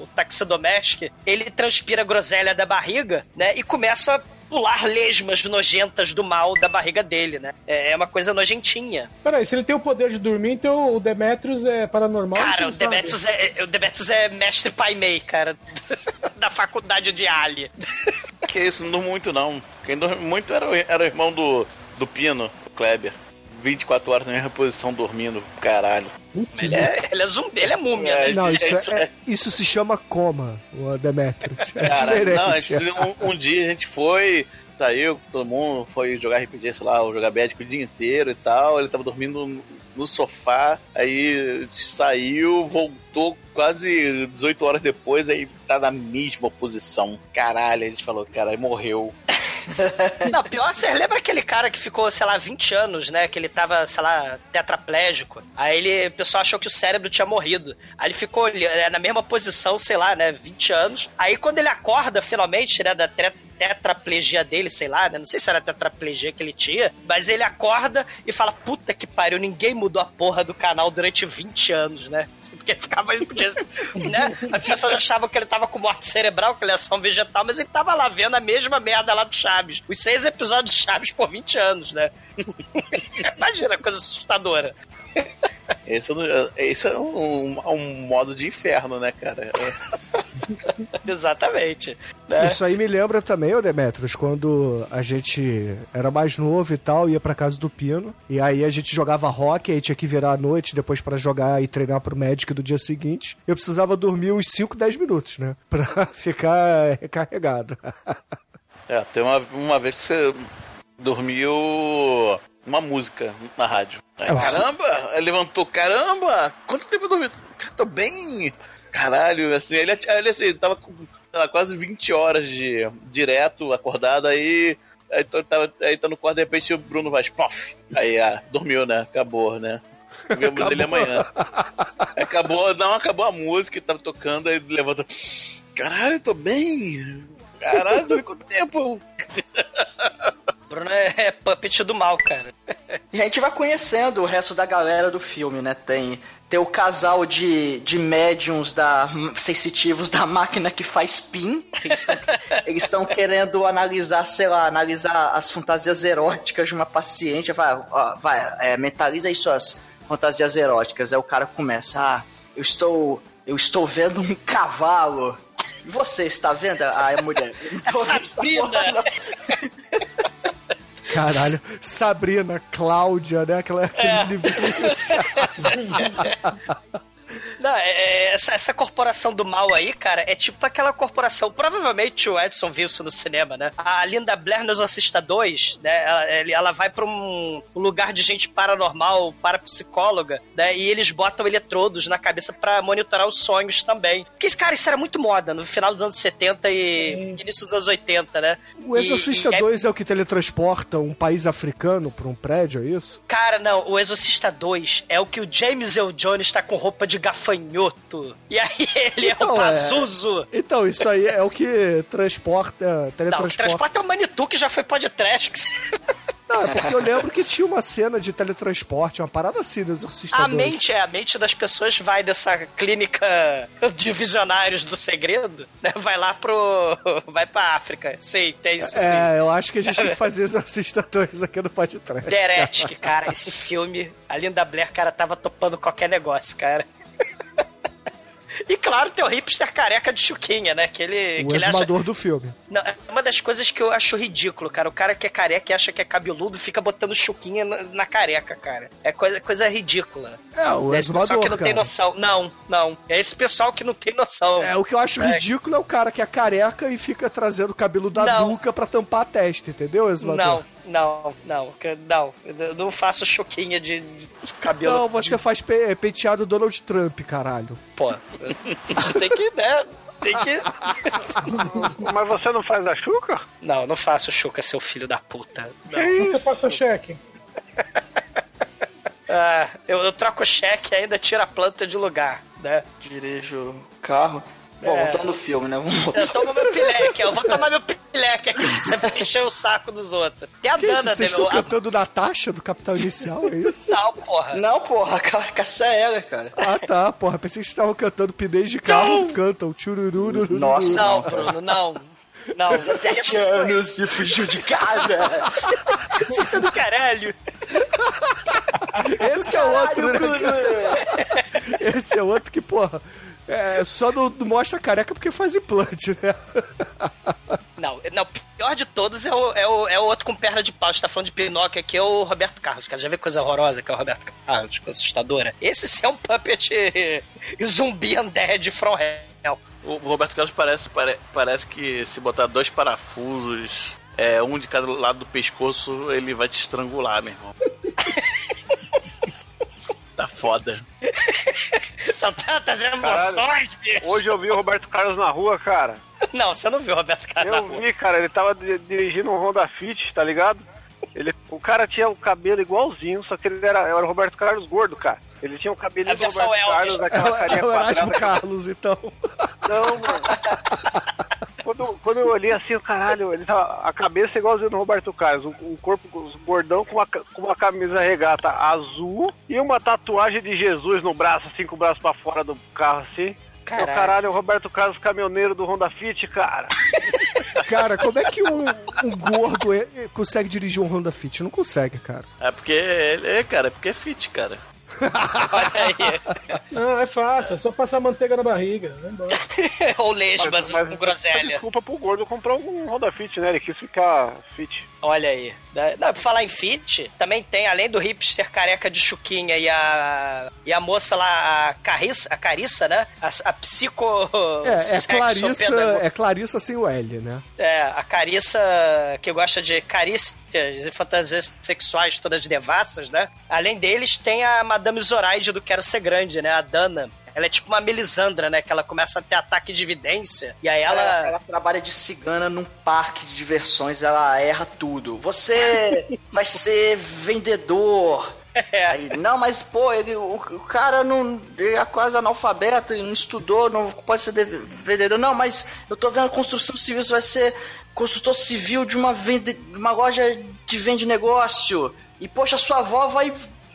o taxidomestic, ele transpira a groselha da barriga, né? E começa a pular lesmas nojentas do mal da barriga dele, né? É é uma coisa nojentinha.
Peraí, se ele tem o poder de dormir, então o Demetrius é paranormal?
Cara, o? Demetrius, é, o Demetrius é mestre Pai Mei, cara. da faculdade de Ali.
Que isso, não durmo muito não. Quem dorme muito era, o- era o irmão do, do Pino, o Kleber. 24 horas na mesma posição dormindo, caralho.
Ele é, ele é zumbi, ele é múmia, né?
Não, isso, é, é- isso se chama coma, o Demetrius. É
Cara,
diferente.
não, gente- um, um dia a gente foi, saiu, todo mundo foi jogar RPG, sei lá, ou jogar Magic o dia inteiro e tal. Ele tava dormindo no, no sofá, aí saiu, voltou quase 18 horas depois, aí tá na mesma posição. Caralho, a gente falou, cara, morreu.
Não, pior, você lembra aquele cara que ficou, sei lá, 20 anos, né? Que ele tava, sei lá, tetraplégico. Aí ele, o pessoal achou que o cérebro tinha morrido. Aí ele ficou é, na mesma posição, sei lá, né? 20 anos. Aí quando ele acorda, finalmente, né? Da tetraplegia dele, sei lá, né? Não sei se era tetraplegia que ele tinha. Mas ele acorda e fala: Puta que pariu, ninguém mudou a porra do canal durante 20 anos, né? Porque ficava, ele podia, né? As pessoas achavam que ele tava com morte cerebral, que ele é só um vegetal, mas ele tava lá vendo a mesma merda lá do Chaves. Os seis episódios de Chaves por 20 anos, né? Imagina, coisa assustadora.
Esse, esse é um, um modo de inferno, né, cara? É.
Exatamente. né?
Isso aí me lembra também, ô Demetrius, quando a gente era mais novo e tal, ia pra casa do Pino, e aí a gente jogava rock, aí tinha que virar à noite depois pra jogar e treinar pro Magic do dia seguinte. Eu precisava dormir uns 5, 10 minutos, né? Pra ficar recarregado.
É, tem uma, uma vez que você dormiu uma música na rádio. Aí,
É,
caramba! Ele levantou, caramba! Quanto tempo eu dormi? Tô bem. Caralho, assim, ele, ele assim, tava com lá, quase 20 horas de direto acordado, aí. Aí, tava, aí tá no quarto, de repente o Bruno vai, pof! Aí, ah, dormiu, né? Acabou, né? Vemos ele amanhã. Acabou, não, acabou a música, tava tocando, aí levanta. Caralho, eu tô bem! Caralho, dormi quanto tempo?
Bruno é, é puppet do mal, cara.
E a gente vai conhecendo o resto da galera do filme, né? Tem, tem o casal de, de médiums da, sensitivos da máquina que faz pin. Eles estão querendo analisar, sei lá, analisar as fantasias eróticas de uma paciente. Vai, ó, vai é, mentaliza aí suas fantasias eróticas. Aí o cara começa, ah, eu estou, eu estou vendo um cavalo. E você está vendo? Aí a mulher. "Não tô vendo essa
Sabrina.
Porra, não."
Caralho, Sabrina, Cláudia, né? Aquela, aqueles livrinhos.
Não, é- é- essa, essa corporação do mal aí, cara, é tipo aquela corporação. Provavelmente o Edson viu isso no cinema, né? A Linda Blair no Exorcista 2, né? Ela, ela vai pra um lugar de gente paranormal, parapsicóloga, né? E eles botam eletrodos na cabeça pra monitorar os sonhos também. Porque, cara, isso era muito moda no final dos anos 70 e início dos anos 80, né?
O Exorcista
E- e é-
2 é o que teletransporta um país africano pra um prédio, é isso?
Cara, não, o Exorcista 2 é o que o James Earl Jones tá com roupa de gafanhoto. E aí ele é
Então,
o
é.
Pazuzu.
Então, isso aí é o que transporta,
Não, o que
teletransporta.
transporta é o Manitou que já foi podcast.
Não, é porque eu lembro que tinha uma cena de teletransporte, uma parada assim no Exorcista
A
2.
mente, é, a mente das pessoas vai dessa clínica de visionários do segredo, né? Vai lá pro. Vai pra África. Sim, tem isso sim.
É, eu acho que a gente tem que fazer Exorcista 2 aqui no podcast.
Deretic, cara, esse filme, a Linda Blair, cara, tava topando qualquer negócio, cara. E claro, tem o hipster careca de Chuquinha, né? Que ele,
O
que ele acha.
do filme.
Não, é uma das coisas que eu acho ridículo, cara. O cara que é careca e acha que é cabeludo fica botando chuquinha na, na careca, cara. É coisa, coisa ridícula.
É, o
é esse pessoal que não tem
cara.
noção. Não, não. É esse pessoal que não tem noção.
É, o que eu acho
É.
ridículo é o cara que é careca e fica trazendo o cabelo da
Não.
nuca pra tampar a testa, entendeu, exumador?
Não, não, não. Não, eu não faço chuquinha de, de cabelo.
Não, você faz pe- penteado Donald Trump, caralho.
Pô, tem que, né? Tem que.
Mas você não faz a chuca?
Não, não faço chuca, seu filho da puta. Não.
Você passa cheque.
Ah, eu, eu troco cheque e ainda tiro a planta de lugar, né?
Dirijo o carro. Bom,
É.
voltando no filme, né? Vamos voltar.
Eu tomo meu pileque, eu vou tomar meu pileque aqui, você vai encher o saco dos outros. Tem a
Que isso,
Dana,
vocês estão cantando Natasha do Capital Inicial, é isso?
Não, porra.
Não, porra, ca- caça ela, cara.
Ah, tá, porra. Pensei que vocês estavam cantando pneus de carro, cantam tchururu.
Nossa.
Não, Bruno, não. Não,
Sete anos e fugiu de casa.
Isso é do caralho.
Esse é outro, né? cara? Esse é outro que, porra, é, só não, não mostra careca porque faz implante, né?
Não, não, o pior de todos é o, é, o, é o outro com perna de pau. A gente tá falando de Pinóquio aqui, é o Roberto Carlos. Cara, já vê coisa horrorosa que é o Roberto Carlos, coisa assustadora. Esse sim é um puppet zumbi undead from hell.
O Roberto Carlos parece, pare- parece que se botar dois parafusos, é, um de cada lado do pescoço, ele vai te estrangular, meu irmão. tá foda.
São tantas
Caralho.
emoções, bicho.
Hoje eu vi o Roberto Carlos na rua, cara.
Não, você não viu o Roberto Carlos na
Eu
rua.
vi, cara, ele tava di- dirigindo um Honda Fit, tá ligado? Ele, o cara tinha o cabelo igualzinho, só que ele era, era o Roberto Carlos gordo, cara. Ele tinha o cabelinho
A
do
versão
Roberto. Carlos,
É
aquela
o,
carinha
é o Erasmo
quadrada.
Carlos, então.
Não, mano. Quando, quando eu olhei assim, o caralho, ele tava, a cabeça é igualzinho do Roberto Carlos, um, um corpo gordão com uma, com uma camisa regata azul e uma tatuagem de Jesus no braço, assim, com o braço pra fora do carro, assim. Caralho,
Caralho.
caralho o Roberto Carlos, caminhoneiro do Honda Fit, cara.
Cara, como é que um, um gordo é- é- consegue dirigir um Honda Fit? Não consegue, cara.
É porque ele é, cara, é porque é fit, cara.
Olha aí.
Não, é fácil, é só passar manteiga na barriga.
Ou lesbas com groselha.
Desculpa pro gordo comprar um Honda Fit, né? Ele quis ficar fit.
Olha aí. Não, pra falar em fit, também tem, além do hipster careca de chuquinha e a, e a moça lá, a Carissa, a Carissa né? A, a psico...
É, é Clarissa, é Clarissa sem o L, né?
É, a Carissa, que gosta de carícias e fantasias sexuais todas devassas, né? Além deles, tem a Madame Zoraide do Quero Ser Grande, né? A Dana. Ela é tipo uma Melisandra, né? Que ela começa a ter ataque de evidência. E aí ela.
Ela, ela trabalha de cigana num parque de diversões, ela erra tudo. Você vai ser vendedor. Aí, não, mas pô, ele, o, o cara não ele é quase analfabeto, não estudou, não pode ser de- vendedor. Não, mas eu tô vendo construção civil, você vai ser construtor civil de uma, vende, de uma loja que vende negócio. E poxa, sua avó vai.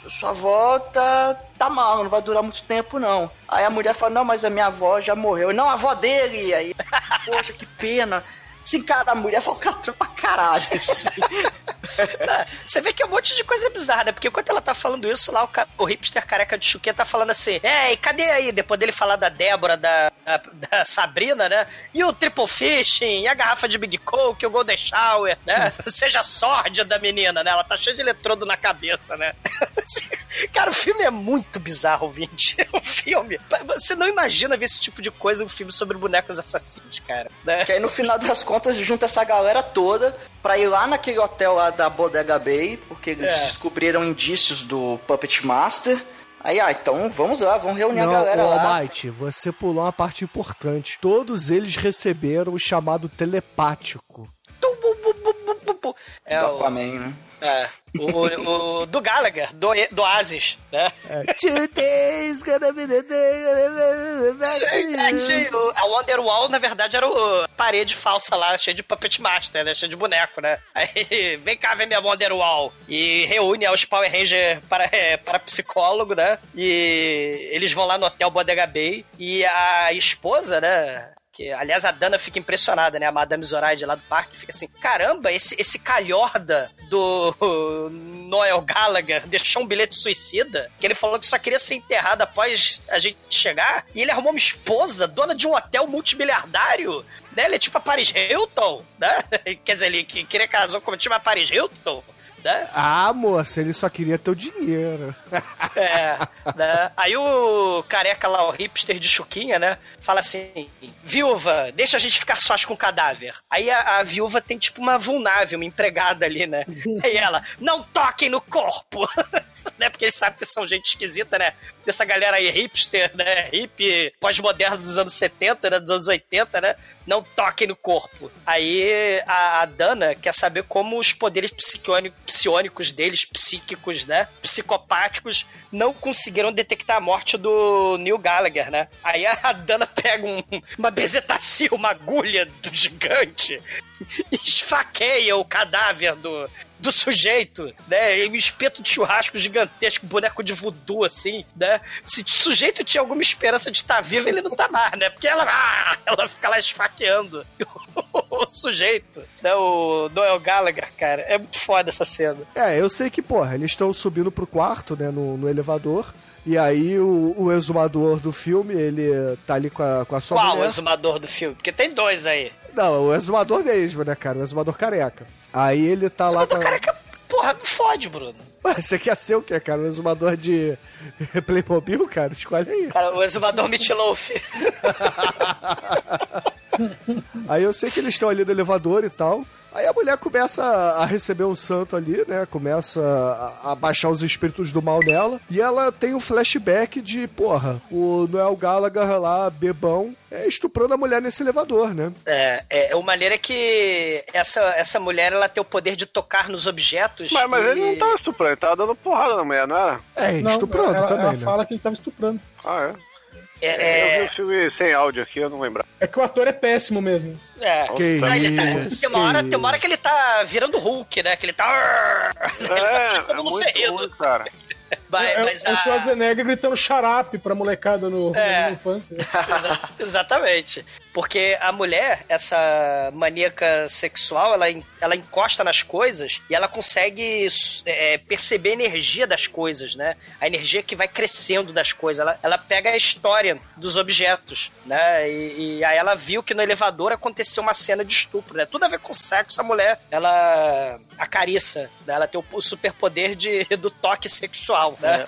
Sua avó tá, tá mal, não vai durar muito tempo, não. Aí a mulher fala, não, mas a minha avó já morreu. Não, a avó dele. Aí, poxa, que pena. Assim, cara, a mulher foi catrão pra caralho. assim.
Você vê que é um monte de coisa bizarra, né? Porque enquanto ela tá falando isso, lá o, ca- o hipster careca de chuquinha tá falando assim: É, e cadê aí? Depois dele falar da Débora, da, da, da Sabrina, né? E o Triple Fishing, e a garrafa de Big Coke, o Golden Shower, né? Seja sórdia da menina, né? Ela tá cheia de eletrodo na cabeça, né? Cara, o filme é muito bizarro, ouvinte. O filme. Você não imagina ver esse tipo de coisa em um filme sobre bonecos assassinos, cara. Né?
Que aí no final das contas junta essa galera toda pra ir lá naquele hotel lá da Bodega Bay, porque eles
É.
descobriram indícios do Puppet Master. Aí, ah, então vamos lá, vamos reunir
Não,
a galera
ô,
lá.
Almighty, você pulou uma parte importante. Todos eles receberam o chamado telepático.
É o,
Aquaman, né?
É, o, o- o do Gallagher, do, do Oasis, né?
Today's gonna be the
É,
day.
tinha o- a Wonderwall, na verdade, era o parede falsa lá, cheia de Puppet Master, né? Cheia de boneco, né? Aí, vem cá ver minha Wonderwall. E reúne aos Power Ranger para, é, para psicólogo, né? E eles vão lá no Hotel Bodega Bay. E a esposa, né? Que, aliás, a Dana fica impressionada, né? A Madame Zoraide lá do parque fica assim: caramba, esse, esse calhorda do Noel Gallagher deixou um bilhete suicida que ele falou que só queria ser enterrado após a gente chegar. E ele arrumou uma esposa, dona de um hotel multimilhardário. Né? Ele é tipo a Paris Hilton, né? Quer dizer, ele que- queria casar com tipo a Paris Hilton. Né?
Ah, moça, ele só queria teu dinheiro.
É, né? Aí o careca lá, o hipster de chuquinha, né? Fala assim: viúva, deixa a gente ficar sós com o cadáver. Aí a, a viúva tem tipo uma vulnável, uma empregada ali, né? Aí ela, não toquem no corpo! né? Porque eles sabem que são gente esquisita, né? Dessa galera aí hipster, né? Hip pós-moderno dos anos 70, né? Dos anos 80, né? Não toquem no corpo. Aí a, a Dana quer saber como os poderes psionicos deles, psíquicos, né? Psicopáticos, não conseguiram detectar a morte do Neil Gallagher, né? Aí a Dana pega um- uma bezetacil, uma agulha do gigante esfaqueia o cadáver do, do sujeito, né? E um espeto de churrasco gigantesco, boneco de voodoo, assim, né? Se o sujeito tinha alguma esperança de estar vivo, ele não tá mais, né? Porque ela, ah, ela fica lá esfaqueando o sujeito, né? O Noel Gallagher, cara. É muito foda essa cena.
É, eu sei que, porra, eles estão subindo pro quarto, né, no, no elevador. E aí o, o exumador do filme, ele tá ali com a, com a sua
Qual o
mulher.
exumador do filme? Porque tem dois aí.
Não, o exumador mesmo, né, cara? O exumador careca. Aí ele tá lá com
Exumador careca, porra, me fode, Bruno.
Ué, você quer ser o quê, cara? O exumador de Playmobil, cara? Escolhe aí.
Cara, o exumador Meatloaf.
Aí eu sei que eles estão ali no elevador e tal. Aí a mulher começa a receber um santo ali, né? Começa a, a baixar os espíritos do mal nela. E ela tem um flashback de, porra, o Noel Gallagher lá, bebão, é, estuprando a mulher nesse elevador, né?
É, é, o maneiro é que essa, essa mulher ela tem o poder de tocar nos objetos.
Mas, mas
e-
ele não tava estuprando, ele tava dando porrada na mulher, não era?
É,
Não,
estuprando
ela,
também,
ela
né?
fala que ele tava estuprando.
Ah, é?
É,
Eu vi o filme sem áudio aqui, eu não lembro.
É que o ator é péssimo mesmo.
é.
Que
ele tá-
isso,
tem, uma hora,
que
tem uma hora que ele tá virando Hulk, né? Que ele tá.
É,
Todo
é
mundo
muito ruim, cara.
Mas, é, mas é a... o Schwarzenegger gritando xarape pra molecada no, é. infância.
Exa exatamente. Porque a mulher, essa maníaca sexual, ela, ela encosta nas coisas e ela consegue é, perceber a energia das coisas, né? A energia que vai crescendo das coisas. Ela, ela pega a história dos objetos, né? E, e, aí ela viu que no elevador aconteceu uma cena de estupro, né? Tudo a ver com sexo, a mulher, ela acariça, né? ela tem o superpoder de, do toque sexual, né?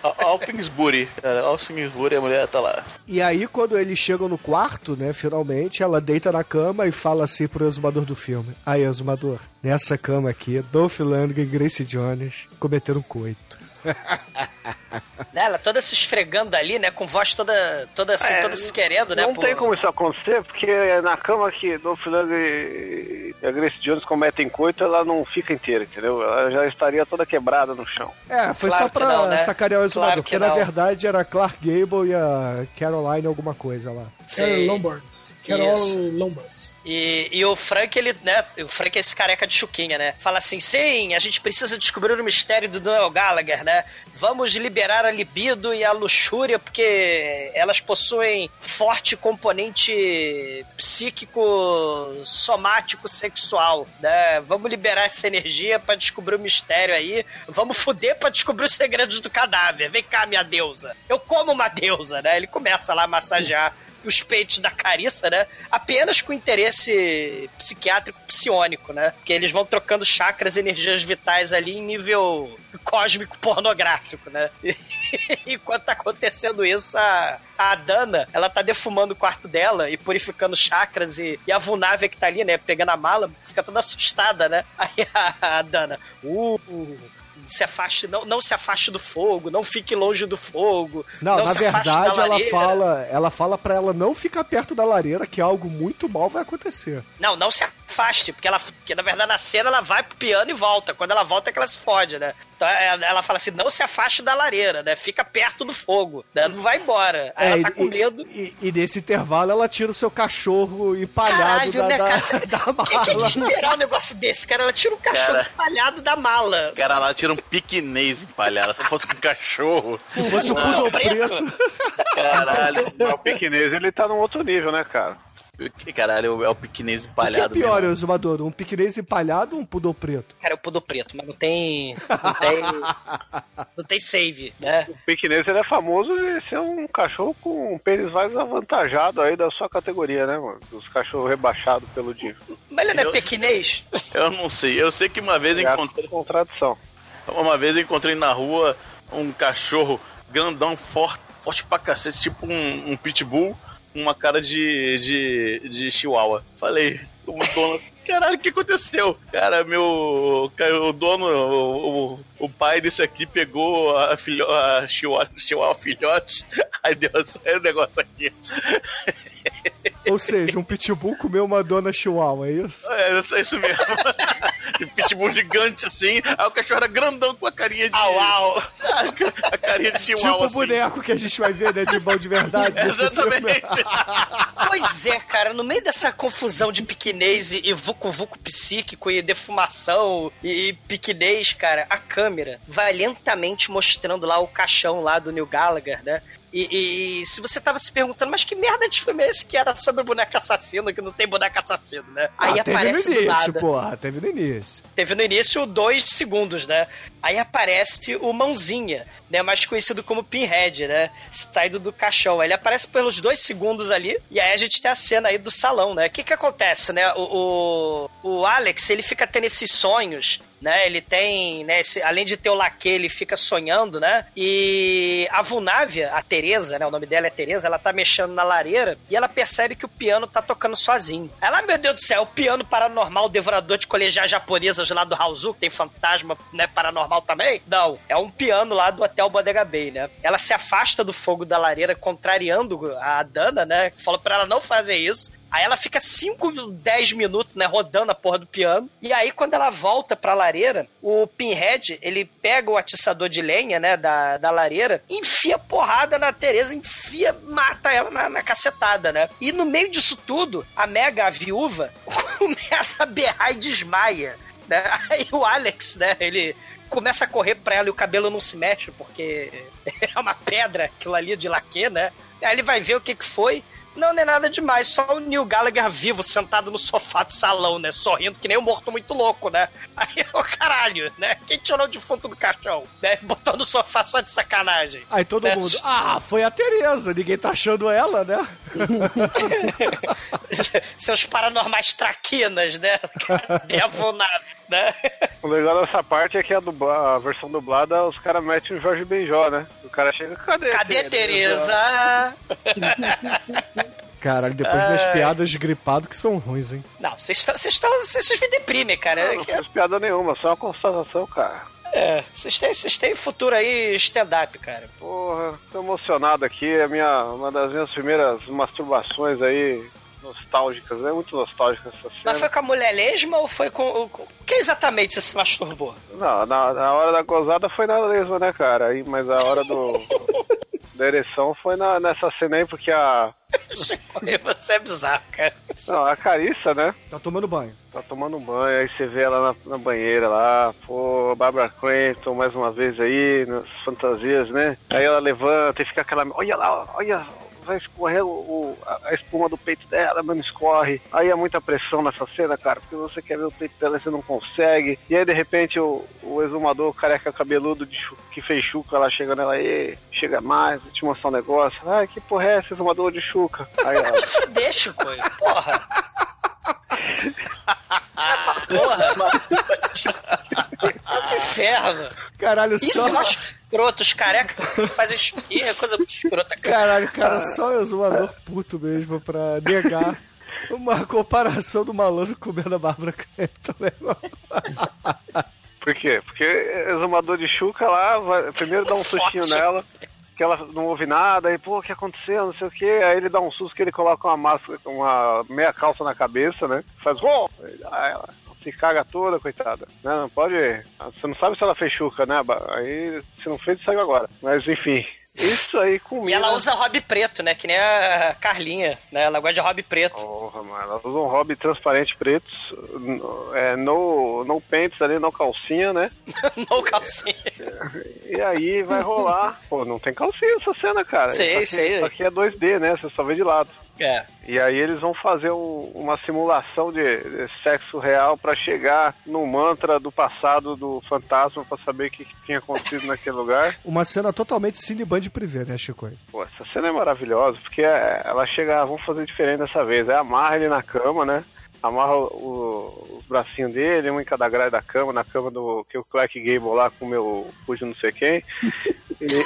Alfingsbury, a mulher tá lá.
E aí, quando eles chegam no quarto, né, finalmente, ela deita na cama e fala assim pro exumador do filme: Aí, exumador, nessa cama aqui, Dolph Lundgren e Grace Jones cometeram coito.
né, ela toda se esfregando ali, né? Com voz toda, toda assim, é, toda se querendo,
né?
Não
tem como isso acontecer, porque na cama que Dolph Lundgren e a Grace Jones cometem coito, ela não fica inteira, entendeu? Ela já estaria toda quebrada no chão.
É, foi claro só pra não, né? sacarear o exumador, claro porque não. na verdade era Clark Gable e a Caroline alguma coisa lá.
Sim. Lombard. Carol Lombard.
E, e o Frank, ele, né? O Frank é esse careca de chuquinha, né? Fala assim: sim, a gente precisa descobrir o mistério do Noel Gallagher, né? Vamos liberar a libido e a luxúria, porque elas possuem forte componente psíquico, somático, sexual, né? Vamos liberar essa energia para descobrir o mistério aí. Vamos foder para descobrir os segredos do cadáver. Vem cá, minha deusa. Eu como uma deusa, né? Ele começa lá a massagear os peitos da Carissa, né? Apenas com interesse psiquiátrico psionico, né? Que eles vão trocando chakras, energias vitais ali em nível cósmico pornográfico, né? E, enquanto tá acontecendo isso, a, a Dana, ela tá defumando o quarto dela e purificando chakras e, e a Vunavia que tá ali, né? Pegando a mala, fica toda assustada, né? Aí a, a Dana, uh, uh se afaste, não, não se afaste do fogo, não fique longe do fogo.
Não,
não
na verdade ela fala, ela fala para ela não ficar perto da lareira que algo muito mal vai acontecer.
Não, não se afaste, porque ela, porque na verdade na cena ela vai pro piano e volta. Quando ela volta é que ela se fode, né? Então é, ela fala assim: não se afaste da lareira, né? Fica perto do fogo, né? não vai embora. Aí é, ela tá com medo.
E, e, nesse intervalo ela tira o seu cachorro empalhado Caralho, da, né, cara? da, da mala. Quem
que esperar um negócio desse, cara? Ela tira o cachorro cara, empalhado da mala.
Cara, ela tira um piquenês empalhado. Se fosse um cachorro.
Se fosse um poodle preto.
preto. Caralho.
O piquenês ele tá num outro nível, né, cara?
Que caralho, é o piquenês empalhado.
O que é pior, Exumador? Um piquenês empalhado ou um pudor preto?
Cara, é o pudor preto, mas não tem. Não tem. não tem save, né?
O piquenês ele é famoso de ser um cachorro com um pênis mais avantajado aí da sua categoria, né, mano? Os cachorros rebaixados pelo dia.
Mas ele não é pequinês?
Eu não sei. Eu sei que uma vez
é
encontrei.
Contradição.
Uma vez eu encontrei na rua um cachorro grandão, forte, forte pra cacete, tipo um, um pitbull uma cara de, de, de chihuahua. Falei, o dono, caralho, o que aconteceu? Cara, meu. O dono, o, o, o pai desse aqui pegou a, filho, a chihuahua, chihuahua filhote, aí deu o negócio aqui.
Ou seja, um pitbull comeu uma dona chihuahua, é isso?
É, é isso mesmo. um pitbull gigante assim, aí o cachorro era grandão com a carinha de.
Au, au.
A carinha de chihuahua.
Tipo o assim. boneco que a gente vai ver, né? De bom de verdade.
Exatamente.
pois é, cara, no meio dessa confusão de piquinês e, vucu-vucu psíquico e defumação e, e piquinês, cara, a câmera vai lentamente mostrando lá o caixão lá do Neil Gallagher, né? E, e, se você tava se perguntando, mas que merda de filme é esse que era sobre boneco assassino, que não tem boneco assassino, né?
Ah, Aí teve aparece no início, nada. porra, teve no início.
Teve no início dois segundos, né? Aí aparece o Mãozinha, né? Mais conhecido como Pinhead, né? Saído do caixão. Ele aparece pelos dois segundos ali, e aí a gente tem a cena aí do salão, né? O que que acontece, né? O, o, o Alex, ele fica tendo esses sonhos né? Ele tem, né? Esse, além de ter o laque, ele fica sonhando, né? E a Vunávia, a Teresa, né? O nome dela é Teresa, ela tá mexendo na lareira e ela percebe que o piano tá tocando sozinho. Ela, meu Deus do céu, o piano paranormal, devorador de colegiais japonesas lá do Hauzu, que tem fantasma, né? Paranormal também? Não, é um piano lá do Hotel Bodega Bay, né? Ela se afasta do fogo da lareira, contrariando a Dana, né? Falou para ela não fazer isso. Aí ela fica 5, 10 minutos, né, rodando a porra do piano. E aí, quando ela volta pra lareira, o Pinhead, ele pega o atiçador de lenha, né, da, da lareira, enfia porrada na Teresa, enfia, mata ela na, na cacetada, né? E no meio disso tudo, a Mega, a viúva, começa a berrar e desmaia né? Aí o Alex, né, ele começa a correr pra ela e o cabelo não se mexe, porque é uma pedra aquilo ali de laque, né? Aí ele vai ver o que que foi. Não, não é nada demais, só o Neil Gallagher vivo, sentado no sofá do salão, né? Sorrindo que nem um morto muito louco, né? Aí, ô caralho, né? Quem tirou o defunto do caixão? Né? Botou no sofá só de sacanagem.
Aí todo
né?
mundo, ah, foi a Tereza, ninguém tá achando ela, né?
Seus paranormais traquinas, né? Devonados, né?
O legal dessa parte é que a, dubla- a versão dublada, os caras metem o Jorge Benjó, né? O cara chega, cadê?
Cadê Tereza?
Caralho, depois minhas piadas de gripado que são ruins, hein?
Não, vocês estão. Vocês estão. Vocês me deprimem, cara.
Não, não faz piada nenhuma, só uma constatação, cara.
É, vocês têm, vocês têm futuro aí stand-up, cara.
Porra, tô emocionado aqui. É minha, uma das minhas primeiras masturbações aí nostálgicas. É muito nostálgica essa cena.
Mas foi com a mulher lesma ou foi com. com... Que exatamente você se masturbou?
Não, na, na hora da gozada foi na lesma, né, cara? Aí, mas a hora do. da ereção foi na, nessa cena aí, porque a.
Você é bizarro, cara.
Não, a Carissa, né?
Tá tomando banho.
Tá tomando banho, aí você vê ela na, na banheira lá, pô, Barbara Crampton mais uma vez aí, nas fantasias, né? Aí ela levanta e fica aquela. Olha lá, olha, vai escorrer o, o- a, espuma do peito dela, mas não escorre. Aí é muita pressão nessa cena, cara, porque você quer ver o peito dela e você não consegue. E aí de repente o, o exumador careca cabeludo de que fez chuca lá chega nela aí, chega mais, vou te mostrar um negócio. Ai, que porra é essa, exumador de chuca? Aí ela.
Deixa, coisa. Porra. Porra. que inferno.
Caralho,
Isso
só.
eu acho escroto. Os careca que fazem aqui é coisa muito escrota, cara.
Caralho, cara, só o exumador puto mesmo pra negar uma comparação do malandro comendo a Bárbara Crampton, né?
Por quê? Porque exumador de chuca lá, vai- primeiro dá um sustinho
Forte.
nela, que ela não ouve nada, aí, pô, o que aconteceu, não sei o quê, aí ele dá um susto que ele coloca uma máscara, uma meia calça na cabeça, né? Faz, oh! Aí ela se caga toda, coitada. Né? Não pode. Você não sabe se ela fez chuca, né? Aí se não fez, saiu agora. Mas enfim. Isso aí
E
comigo.
ela usa hobby preto, né? Que nem a Carlinha, né? Ela gosta de hobby preto.
Porra, mano, ela usa um hobby transparente preto, no- é, no, no pants ali, no calcinha, né?
no calcinha.
E aí vai rolar. Pô, não tem calcinha essa cena, cara.
Sei,
isso aqui,
sei.
Isso aqui é 2D, né? Você só vê de lado.
É.
E aí eles vão fazer um- uma simulação de, de sexo real pra chegar no mantra do passado do fantasma pra saber o que, que tinha acontecido naquele lugar.
Uma cena totalmente cineband privê, né, Chico?
Pô, essa cena é maravilhosa, porque é, ela chega, ah, vamos fazer diferente dessa vez. Aí amarra ele na cama, né? Amarra o- o- os bracinhos dele, um em cada grade da cama, na cama do que o Clark Gable lá com o meu cujo não sei quem. E,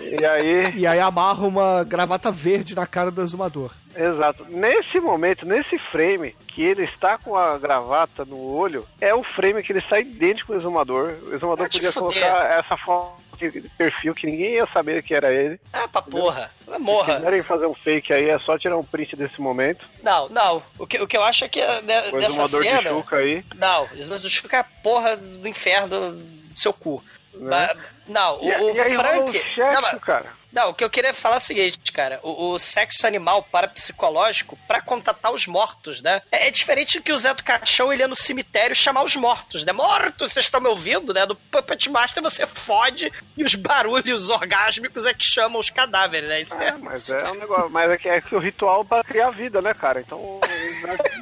e aí.
E aí amarra uma gravata verde na cara do exumador.
Exato. Nesse momento, nesse frame, que ele está com a gravata no olho, é o frame que ele está idêntico ao exumador. O exumador
Ah, te
podia colocar essa foto de perfil que ninguém ia saber que era ele.
Ah, pra porra.
Se
Morra.
quiserem fazer um fake aí, é só tirar um print desse momento.
Não, não. O que, o que eu acho é que né,
O
nessa
de
cena.
chuca aí.
Não, o exumador de chuca é a porra do inferno do seu cu. Mas- não, o,
E,
o
e rola um
Frank.
sexo,
não, mas-
cara.
Não, o que eu queria falar é o seguinte, cara. O, o sexo animal parapsicológico pra contatar os mortos, né? É, é diferente do que o Zé do Caixão ele ia no cemitério chamar os mortos, né? Mortos, vocês estão me ouvindo, né? Do Puppet Master você fode e os barulhos orgásmicos é que chamam os cadáveres, né? Isso
É, mas é um negócio. Mas é que é que o ritual pra criar vida, né, cara? Então,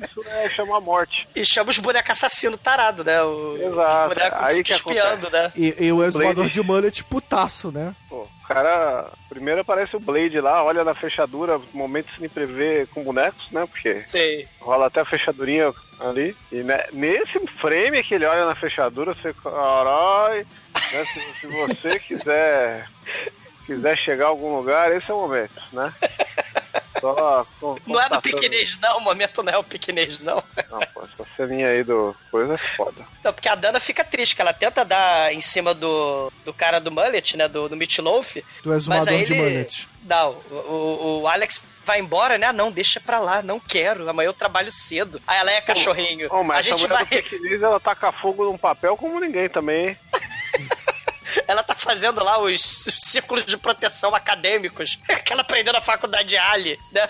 isso é chamar a morte.
E chama os bonecos assassinos tarado, né? O,
Exato,
Os bonecos
aí que
espiando, né?
E, e o exumador de mullet putaço, né?
Pô, o cara. Primeiro aparece o Blade lá, olha na fechadura, momento sem prever com bonecos, né? Porque
Sei.
rola até a fechadurinha ali. E né, nesse frame que ele olha na fechadura, você. Carai, né, se, se você quiser. Quiser chegar a algum lugar, esse é o momento, né? Só con-
Não é do piquenês, não. O momento não é o piquenês, não.
Não, pô, essa ceninha aí do coisa é foda.
Não, porque a Dana fica triste, que ela tenta dar em cima do, do cara do mullet, né? Do, do Meatloaf.
Do exumador
Mas aí
de
ele-
mullet.
Não, o, o- Alex vai embora, né? Ah, Não, deixa pra lá, não quero. Amanhã eu trabalho cedo. Aí ela é cachorrinho.
Ô, mas
a gente vai.
do piquenique, ela taca fogo num papel como ninguém também, hein?
Ela tá fazendo lá os círculos de proteção acadêmicos que ela aprendeu na faculdade Ali, né?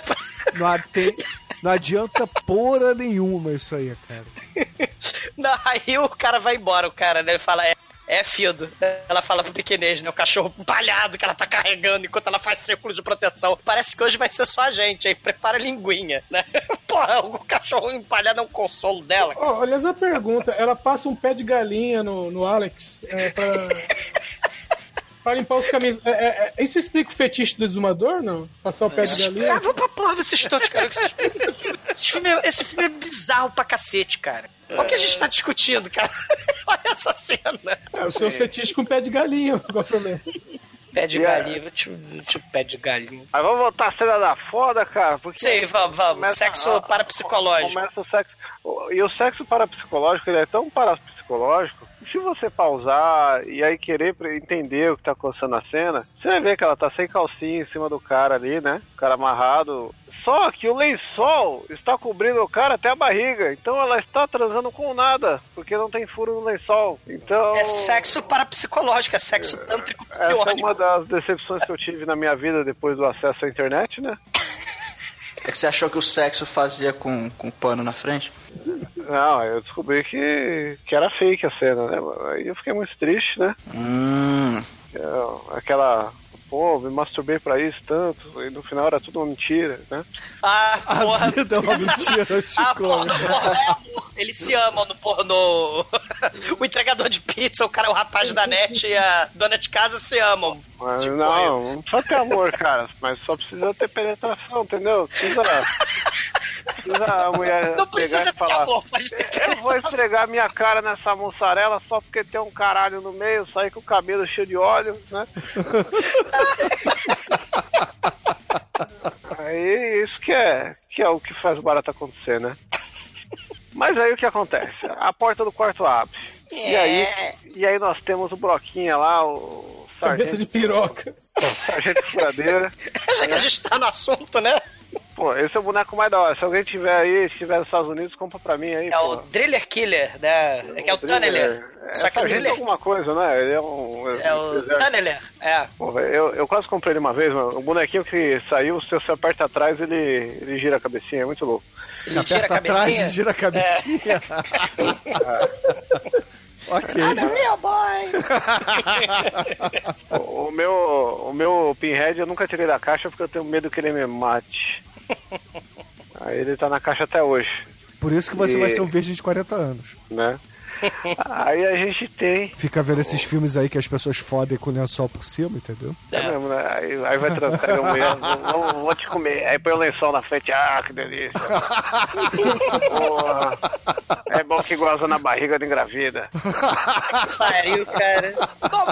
Não, a- tem- não adianta porra nenhuma isso aí, cara.
Não, aí o cara vai embora, o cara, né? Ele fala, é, é Fido. Ela fala pro pequenês, né? O cachorro empalhado que ela tá carregando enquanto ela faz círculo de proteção. Parece que hoje vai ser só a gente, aí prepara a linguinha, né? Porra, o cachorro empalhado é um consolo dela.
Oh, aliás, a pergunta, ela passa um pé de galinha no, no Alex é, pra... pra limpar os caminhos. É, é, é, isso explica o fetiche do exumador, não? Passar o pé de galinha?
Ah, vamos pra porra, vocês todos, cara. Esse filme, é, esse filme é bizarro pra cacete, cara. Olha o que a gente tá discutindo, cara. Olha essa cena.
É, os seus fetiches com pé de galinha, qual é o problema?
Pé de galinha, tipo, tipo pé de galinha.
Mas vamos voltar a cena da foda, cara. Porque
Sei, vamos, vamos. Sexo
a-
parapsicológico.
Começa o sexo. E o sexo parapsicológico, ele é tão parapsicológico que se você pausar e aí querer entender o que tá acontecendo na cena, você vai ver que ela tá sem calcinha em cima do cara ali, né? O cara amarrado. Só que o lençol está cobrindo o cara até a barriga. Então ela está transando com nada, porque não tem furo no lençol. Então.
É sexo parapsicológico, é sexo tântrico
Essa é uma das decepções que eu tive na minha vida depois do acesso à internet, né?
É que você achou que o sexo fazia com, com pano na frente?
Não, eu descobri que, que era fake a cena, né? Aí eu fiquei muito triste, né?
Hum.
Eu- aquela. Pô, me masturbei pra isso tanto, e no final era tudo uma mentira, né?
Ah,
A
porra.
vida é uma mentira,
Ah,
Chico.
porra, porra, é amor. Eles se amam no pornô. o entregador de pizza, o cara, o rapaz da net e a dona de casa se amam.
Mas
Tipo,
não, não precisa ter amor, cara, mas só precisa ter penetração, entendeu? Precisa. A mulher
Não precisa ter
falar.
amor, pode ter
Eu vou esfregar minha cara nessa mussarela só porque tem um caralho no meio, sair com o cabelo cheio de óleo, né? aí isso que é, que é o que faz o barato acontecer, né? Mas aí o que acontece? A porta do quarto abre. E aí, e aí nós temos o Broquinha lá, o
Cabeça
sargento,
de piroca.
sargento furadeira.
Já que a gente tá no assunto, né?
Pô, esse é o boneco mais da hora. Se alguém tiver aí, estiver nos Estados Unidos, compra pra mim aí.
É
pô.
o Driller Killer, né? É que é o Tunneler.
É,
Só que é o Driller.
alguma coisa, né? Ele é um.
É o
exército.
Tunneler. É.
Pô, eu, eu quase comprei ele uma vez, mano. O bonequinho que saiu, se você aperta atrás, ele, ele gira a cabecinha, é muito louco.
Se
Ele gira a
aperta atrás
cabecinha.
e gira a cabecinha. ok.
Meu boy!
O, o meu, o meu Pinhead eu nunca tirei da caixa porque eu tenho medo que ele me mate. Aí ele tá na caixa até hoje,
Por isso que você
E-
vai ser um virgem de 40 anos.
né? Aí a gente tem.
Fica vendo esses filmes aí que as pessoas fodem com o lençol por cima, entendeu?
É mesmo, né? Aí, aí vai transar a mulher, vou, vou- te comer. Aí põe o lençol na frente, ah, que delícia. Porra. É bom que goza na barriga de engravida.
Pariu, cara. Bom,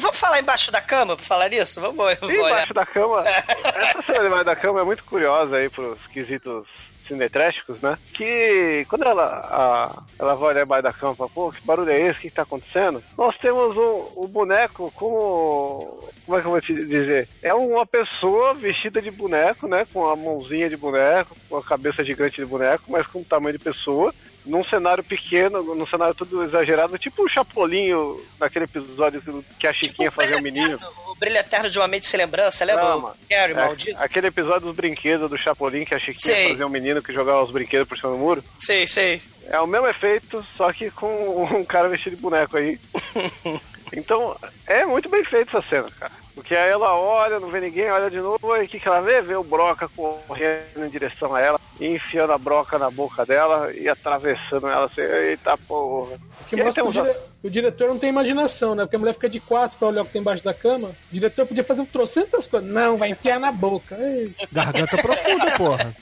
vamos falar embaixo da cama pra falar isso? Vamos, eu vou
E
olhar.
embaixo da cama, essa cena debaixo da cama é muito curiosa aí pros quesitos cinetrésticos, né? Que quando ela, a- ela vai olhar embaixo da cama pô, que barulho é esse? O que, que tá acontecendo? Nós temos um, um boneco como. Como é que eu vou te dizer? É uma pessoa vestida de boneco, né? Com a mãozinha de boneco, com a cabeça gigante de boneco, mas com o tamanho de pessoa. Num cenário pequeno, num cenário todo exagerado, tipo o Chapolinho naquele episódio que a Chiquinha fazia o menino.
Brilho eterno de uma mente sem lembrança, lembra?
Não, mano.
Gary,
É,
maldito?
aquele episódio dos brinquedos do Chapolin que a Chiquinha
Sei.
fazia um menino que jogava os brinquedos por cima do muro.
Sei, sei.
É o mesmo efeito, só que com um cara vestido de boneco aí. Então, é muito bem feito essa cena, cara. Porque aí ela olha, não vê ninguém, olha de novo, e o que, que ela vê? Vê o Broca correndo em direção a ela, enfiando a broca na boca dela e atravessando ela assim, eita porra. E
mostra que o, dire- o diretor não tem imaginação, né? Porque a mulher fica de quatro pra olhar o que tem embaixo da cama. O diretor podia fazer um trocentas coisas. Não, vai enfiar na boca. Ei.
Garganta profunda, porra.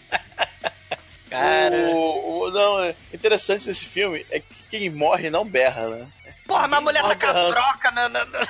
Cara.
O, o- não, é interessante desse filme é que quem morre não berra, né?
Porra, mas a mulher tá com a broca na. na- na-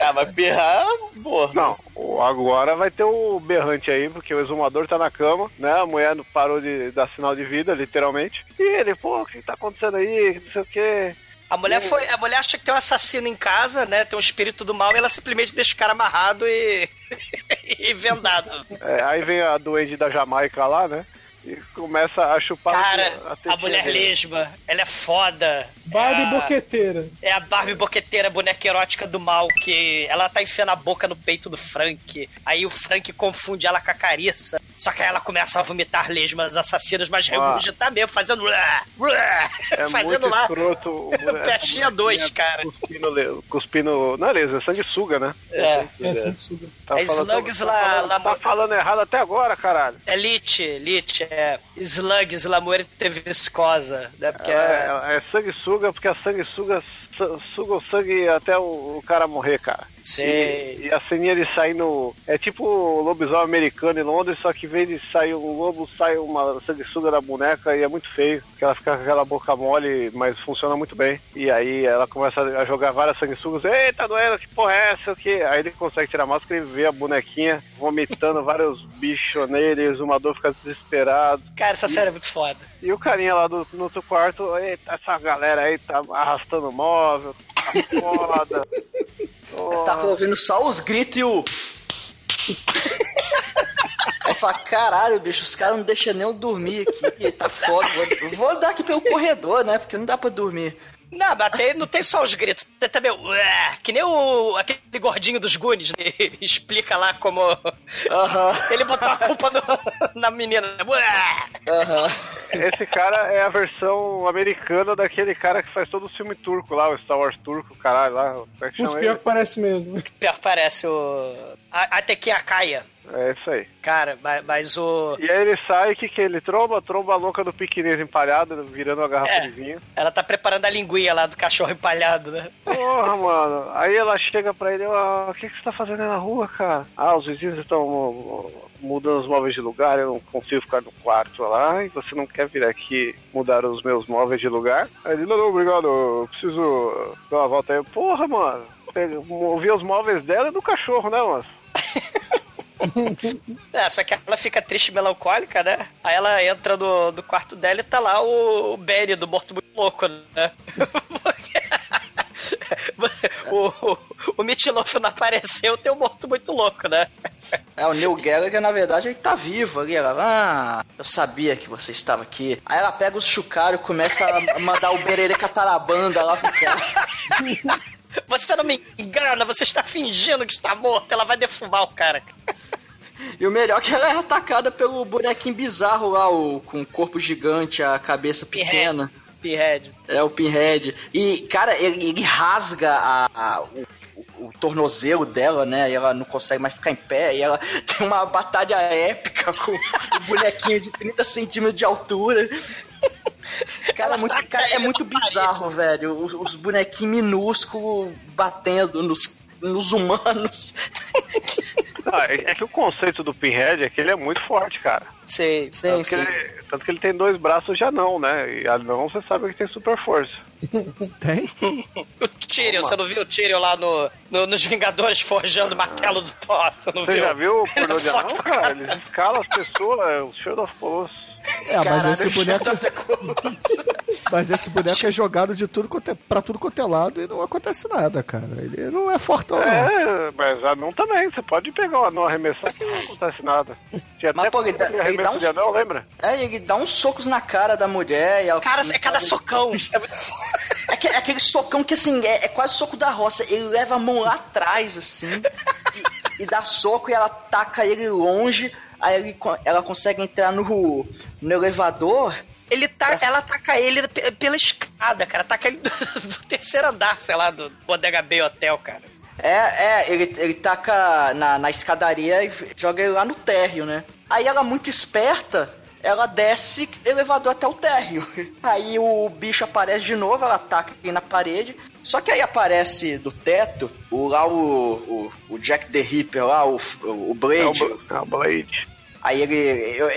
Ah, mas berrar, porra.
Não, o- agora vai ter o berrante aí, porque o exumador tá na cama, né? A mulher não parou de dar sinal de vida, literalmente. E ele, pô, o que tá acontecendo aí? Não sei o quê.
A mulher foi. A mulher acha que tem um assassino em casa, né? Tem um espírito do mal e ela simplesmente deixa o cara amarrado e. e vendado.
É, aí vem a duende da Jamaica lá, né? E começa a chupar
Cara, a
tetinha
mulher
dele.
lesma, ela é foda.
Barbie
é a,
boqueteira.
É a Barbie boqueteira, boneca erótica do mal, que ela tá enfiando a boca no peito do Frank. Aí o Frank confunde ela com a Carissa. Só que aí ela começa a vomitar lesmas assassinas, mas regurgitar mesmo, fazendo.
É
fazendo
muito
lá.
escroto.
Peixinha dois, cara.
Cuspindo, cuspindo. Não é é sanguessuga, né?
É.
É sanguessuga.
Tá
É
falando-
slugs
tá
lá-
falando-
lá-
Tá falando errado até agora, caralho.
É lit, lit, é slugs, lamorte viscosa, né? Porque é,
É, é sanguessuga porque a sanguessuga su- suga o sangue até o, o cara morrer, cara.
Sei.
E, e a ceninha de sair no. É tipo o lobisomem americano em Londres, só que em vez de sair um lobo, sai uma sanguessuga da boneca e é muito feio. Porque ela fica com aquela boca mole, mas funciona muito bem. E aí ela começa a jogar várias sanguessugas. Eita, doendo, que porra é essa? O quê? Aí ele consegue tirar a máscara e vê a bonequinha vomitando vários bichos nele. E o exumador fica desesperado.
Cara, essa série é muito foda.
E o carinha lá do, no outro quarto, eita, essa galera aí tá arrastando móvel, tá foda. Porra.
Tava ouvindo só os gritos e o. Aí você fala, caralho, bicho, os caras não deixam nem eu dormir aqui, tá foda. Vou, vou dar aqui pelo corredor, né? Porque não dá pra dormir.
Não, mas tem, não tem só os gritos, tem também o. "Ué", Que nem o. aquele gordinho dos Goonies, né? Explica lá como.
Aham,
Ele botou a culpa no- na menina. "Ué".
aham.
Esse cara é a versão americana daquele cara que faz todo o filme turco lá, o Star Wars turco, caralho, lá. Como é que chama
pior
ele?
que parece mesmo.
Pior parece o. Até que a Caia.
É isso aí.
Cara, mas, mas o.
E aí ele sai, o que que ele tromba? Tromba a louca do piquinês empalhado, virando uma garrafa
É.
de vinho.
Ela tá preparando a linguinha lá do cachorro empalhado, né?
Porra, mano. Aí ela chega pra ele, ó, o que, que você tá fazendo aí na rua, cara? Ah, os vizinhos estão mudando os móveis de lugar, eu não consigo ficar no quarto lá, e você não quer vir aqui mudar os meus móveis de lugar? Aí ele, não, não, obrigado, eu preciso dar uma volta aí. Porra, mano. Ele Mover os móveis dela e do cachorro, né, mano?
É, só que ela fica triste e melancólica, né? Aí ela entra no, no quarto dela e tá lá o, o Benny do Morto Muito Louco, né? o, o, o não apareceu, tem o Morto Muito Louco, né?
É, o Neil Gallagher, na verdade, ele tá vivo ali. Ela, ah, eu sabia que você estava aqui. Aí ela pega os chucaros e começa a mandar o bererê catarabanda lá pro cara.
Você não me engana, você está fingindo que está morto, ela vai defumar o cara.
E o melhor é que ela é atacada pelo bonequinho bizarro lá, o, com o corpo gigante, a cabeça pequena.
Pinhead.
É o Pinhead. E, cara, ele, ele rasga a, a- o, o- tornozelo dela, né? E ela não consegue mais ficar em pé. E ela tem uma batalha épica com o bonequinho de 30 centímetros de altura. Cara, é muito, cara, é muito bizarro, velho. Os, os bonequinhos minúsculos batendo nos, nos humanos.
É, é que o conceito do Pinhead é que ele é muito forte, cara.
Sim.
Sim,
Tanto que, ele, tanto que ele tem dois braços de anão, né? E anão você sabe que tem super força.
Tem?
O Tyrion, você não viu o Tyrion lá no, no- nos Vingadores forjando o martelo do Thor? Você não
Você
viu?
já viu o pornô de anão, cara? Eles escalam as pessoas, o Shield of Colossus.
É, mas
Caralho,
esse boneco. Mas esse boneco é jogado de tudo quanto é, pra tudo quanto é lado e não acontece nada, cara. Ele não é fortão, não.
É, mas anão também. Você pode pegar o anão arremessar que não acontece nada. Tinha
Mas,
até
pô, ele dá-
aquele
ele dá uns-
de anão, lembra?
É, ele dá uns socos na cara da mulher e ela.
Cara, é cada socão. É muito
É, é aquele socão que assim, é, é quase soco da roça. Ele leva a mão lá atrás, assim, e, e dá soco e ela taca ele longe. Aí ele ela consegue entrar no, no elevador.
Ele tá, ela ataca ele pe- pela escada, cara. Ataca ele do, do terceiro andar, sei lá, do Bodega Bay Hotel, cara.
É, é, ele, ele taca na, na escadaria e joga ele lá no térreo, né? Aí ela, muito esperta, ela desce elevador até o térreo. Aí o bicho aparece de novo, ela ataca ele na parede. Só que aí aparece do teto o, lá o, o, o Jack the Ripper, lá, o, o
É o,
Blade.
Bla- é o Blade.
Aí ele.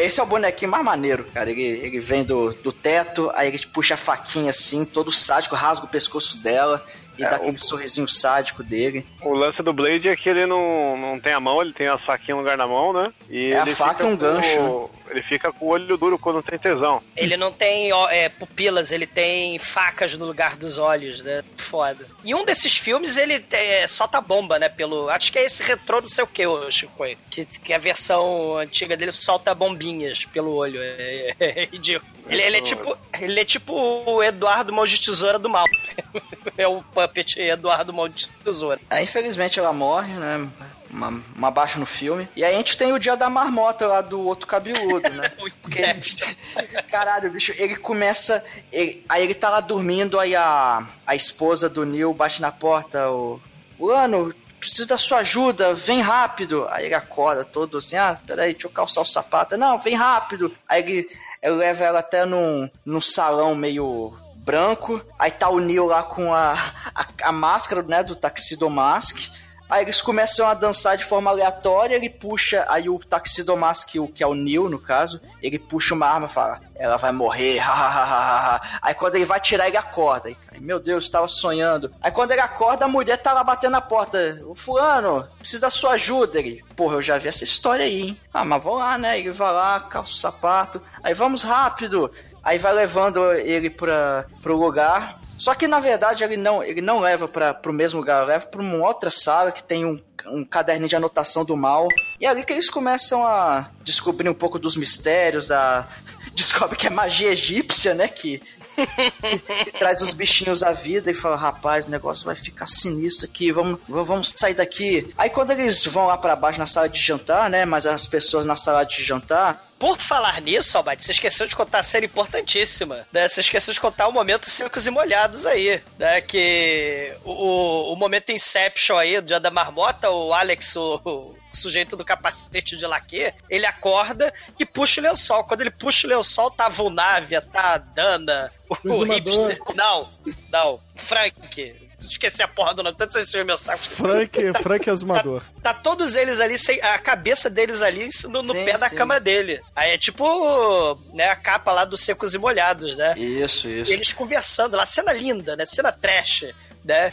Esse é o bonequinho mais maneiro, cara. Ele, ele vem do, do teto, aí ele puxa a faquinha assim, todo sádico, rasga o pescoço dela e
É,
dá
o-
aquele sorrisinho sádico dele.
O lance do Blade é que ele não, não tem a mão, ele tem a faquinha no lugar da mão, né? E
É a faca e um gancho,
o- Ele fica com o olho duro quando tem tesão.
Ele não tem ó, é, pupilas, ele tem facas no lugar dos olhos, né? Foda. E um desses filmes, ele é, solta bomba, né? Pelo. Acho que é esse retrô não sei o que, Chico. Que, que a versão antiga dele solta bombinhas pelo olho. É, é ridículo. Ele, ele é tipo. Ele é tipo o Eduardo Mão de Tesoura do Mal. é o puppet Eduardo Mão de Tesoura.
Aí, infelizmente, ela morre, né? Uma, uma baixa no filme. E aí a gente tem o dia da marmota lá do outro cabeludo, né? Porque, caralho, bicho, ele começa. ele- aí ele tá lá dormindo, aí a, a esposa do Neil bate na porta, o. O ano, preciso da sua ajuda, vem rápido. Aí ele acorda todo assim, ah, peraí, deixa eu calçar o sapato. Não, vem rápido. Aí ele, ele leva ela até num, num salão meio branco. Aí tá o Neil lá com a, a, a máscara, né, do Tuxedo Mask. Aí eles começam a dançar de forma aleatória, ele puxa, aí o Tuxedo Mask, o que é o Neil, no caso, ele puxa uma arma e fala, ela vai morrer, hahaha. Aí quando ele vai tirar, ele acorda. Aí, meu Deus, estava sonhando. Aí quando ele acorda, a mulher tá lá batendo na porta. O fulano, preciso da sua ajuda. Ele, porra, eu já vi essa história aí, hein? Ah, mas vamos lá, né? Ele vai lá, calça o sapato. Aí vamos rápido. Aí vai levando ele pra, pro lugar. Só que na verdade ele não, ele não leva para pro mesmo lugar, leva pra uma outra sala que tem um, um caderninho de anotação do mal. E é ali que eles começam a descobrir um pouco dos mistérios da. Descobre que é magia egípcia, né? Que, que traz os bichinhos à vida e fala: rapaz, o negócio vai ficar sinistro aqui, vamos, vamos sair daqui. Aí quando eles vão lá para baixo na sala de jantar, né? Mas as pessoas na sala de jantar
Por falar nisso, Albate, você esqueceu de contar a cena importantíssima. Né? Você esqueceu de contar o momento secos e molhados aí. Né? Que o, o momento Inception aí, do dia da marmota, o Alex, o, o sujeito do capacete de laque, ele acorda e puxa o lençol. Quando ele puxa o lençol, tá a Vulnávia, tá a Dana, o, o hipster. Não, não. Frank. Esqueci a porra do nome, tanto você encheu meu saco.
Frank, Frank Azumador.
Tá todos eles ali, sem, a cabeça deles ali no, no
Sim,
pé da
sim.
cama dele. Aí é tipo, né, a capa lá dos secos e molhados, né?
Isso, isso.
E eles conversando lá, cena linda, né? Cena trash, né?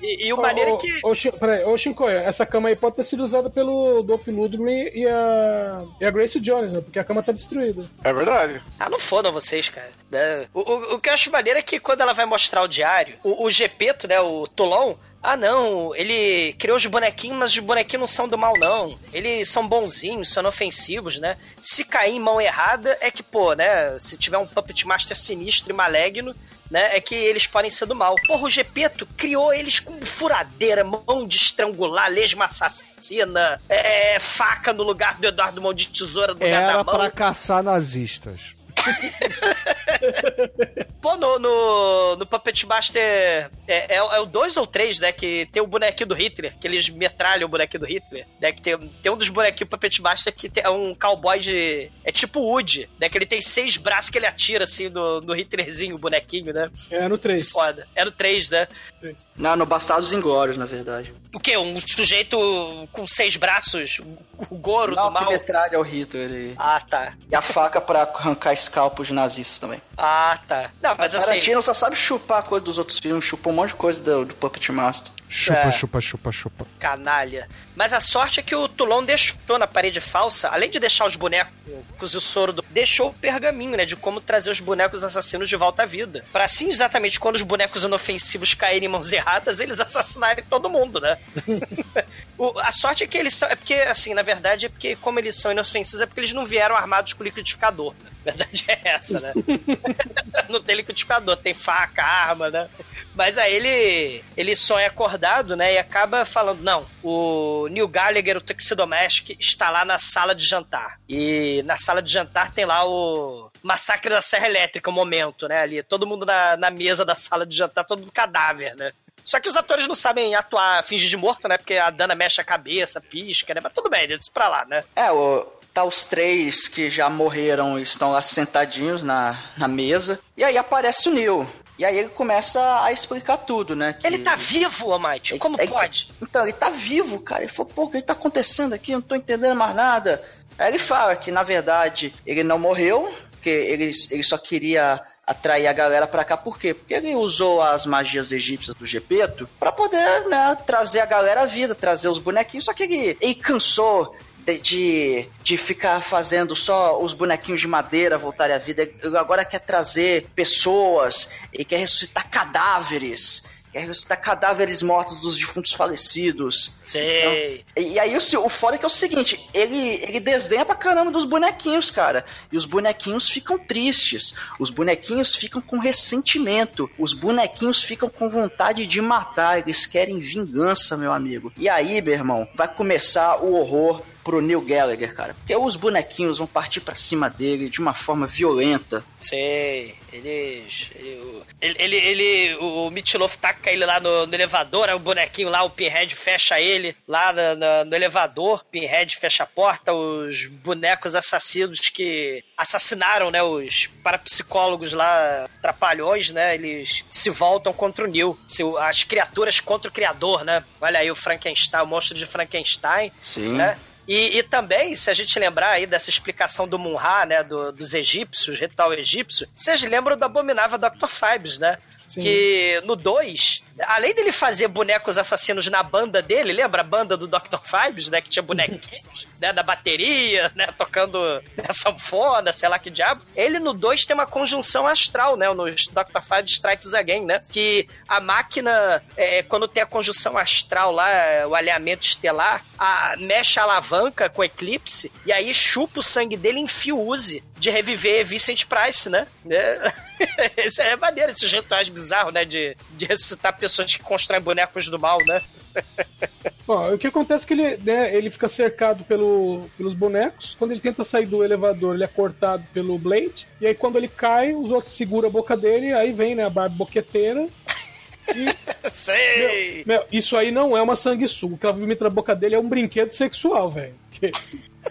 E, e o maneiro é que.
Ô, peraí, ô Shinkoia, essa cama aí pode ter sido usada pelo Dolph Lundgren e a, e a Grace Jones, né? Porque a cama tá destruída.
É verdade.
Ah, não fodam vocês, cara. né? O, o, o que eu acho maneiro é que quando ela vai mostrar o diário, o, o Gepeto, né, o Tolon, ah não, ele criou os bonequinhos, mas os bonequinhos não são do mal, não. Eles são bonzinhos, são inofensivos, né? Se cair em mão errada, é que, pô, né, se tiver um Puppet Master sinistro e maligno, né, é que eles podem ser do mal. Porra, o Gepeto criou eles com furadeira, mão de estrangular, lesma assassina, é, faca no lugar do Eduardo Mão de Tesoura do lugar
Era
da mão.
pra caçar nazistas.
Pô, no, no, no Puppet Master é, é, é o 2 ou 3, né? Que tem o bonequinho do Hitler, que eles metralham o bonequinho do Hitler. Né, que tem, tem um dos bonequinhos do Puppet Master que tem, é um cowboy de. É tipo Woody, né? Que ele tem seis braços que ele atira assim no, no Hitlerzinho, o bonequinho, né?
É no 3.
Foda. É no 3, né?
Não, no Bastardos Inglórios, na verdade.
O quê? Um sujeito com seis braços? O Goro
Não,
do mal?
metralha é o Hitler. E,
Ah, tá.
e a faca pra arrancar escalpos de nazistas também.
Ah, tá. Não, mas assim.
Tarantino só sabe chupar a coisa dos outros filmes, chupou um monte de coisa do, do Puppet Master.
Chupa,
É.
chupa, chupa, chupa.
canalha. Mas a sorte é que o Toulon deixou na parede falsa, além de deixar os bonecos e o soro do... deixou o pergaminho, né, de como trazer os bonecos assassinos de volta à vida. Pra assim, exatamente quando os bonecos inofensivos caírem em mãos erradas, eles assassinarem todo mundo, né? O- a sorte é que eles são. É porque, assim, na verdade, é porque, como eles são inofensivos, é porque eles não vieram armados com liquidificador. né? A verdade é essa, né? não tem liquidificador, tem faca, arma, né? Mas aí ele, ele sonha acordado, né? E acaba falando: não, o Neil Gallagher, o Tuxedomask, está lá na sala de jantar. E na sala de jantar tem lá o massacre da Serra Elétrica, o momento, né? Ali, todo mundo na, na mesa da sala de jantar, todo mundo cadáver, né? Só que os atores não sabem atuar, fingir de morto, né? Porque a Dana mexe a cabeça, pisca, né? Mas tudo bem, deixa pra lá, né?
É, o, tá os três que já morreram e estão lá sentadinhos na, na mesa. E aí aparece o Neil. E aí ele começa a explicar tudo, né? que-
Ele tá vivo, Almighty. Como
É- é-
pode?
Então, ele tá vivo, cara. Ele falou, pô, o que tá acontecendo aqui? Eu não tô entendendo mais nada. Aí ele fala que, na verdade, ele não morreu, que ele, ele só queria atrair a galera pra cá. Por quê? Porque ele usou as magias egípcias do Gepeto pra poder, né, trazer a galera à vida, trazer os bonequinhos. Só que ele, ele cansou de, de, ficar fazendo só os bonequinhos de madeira voltarem à vida. Agora quer trazer pessoas, ele quer ressuscitar cadáveres. Quer ressuscitar cadáveres mortos dos defuntos falecidos.
Sei.
Então, e aí o, o foda é que é o seguinte, ele, ele desdenha pra caramba dos bonequinhos, cara. E os bonequinhos ficam tristes. Os bonequinhos ficam com ressentimento. Os bonequinhos ficam com vontade de matar. Eles querem vingança, meu amigo. E aí, meu irmão, vai começar o horror pro Neil Gallagher, cara. Porque os bonequinhos vão partir para cima dele de uma forma violenta.
Sei, eles. Ele, ele, ele o Mitilov taca ele lá no, no, elevador, aí o bonequinho lá, o Pinhead fecha ele lá no, elevador, Pinhead fecha a porta, os bonecos assassinos que assassinaram, né, os parapsicólogos lá, trapalhões, né, eles se voltam contra o Neil, as criaturas contra o criador, né, olha aí o Frankenstein, o monstro de Frankenstein,
Sim.
né, e, e, também, se a gente lembrar aí dessa explicação do Munra, né, do, dos egípcios, ritual egípcio, vocês lembram do abominável Dr. Fibes, né? Sim. Que no 2, além dele fazer bonecos assassinos na banda dele, lembra a banda do Dr. Fibes, né? Que tinha bonequinhos, né? Da bateria, né? Tocando a sanfona, sei lá que diabo. Ele no 2 tem uma conjunção astral, né? No Dr. Fibes Strikes Again, né? Que a máquina, é, quando tem a conjunção astral lá, o alinhamento estelar, a, mexe a alavanca com eclipse e aí chupa o sangue dele em fuse de reviver Vincent Price, né? É. Isso é maneiro, esses rituais bizarros, né? De, de ressuscitar pessoas que constroem bonecos do mal, né?
Bom, o que acontece é que ele, né, ele fica cercado pelo, pelos bonecos. Quando ele tenta sair do elevador, ele é cortado pelo Blade. E aí, quando ele cai, os outros seguram a boca dele. Aí vem, né, a barba boqueteira.
E, Sei!
Meu, meu, isso aí não é uma sanguessuga. O que ela vomita na boca dele é um brinquedo sexual, velho. Que,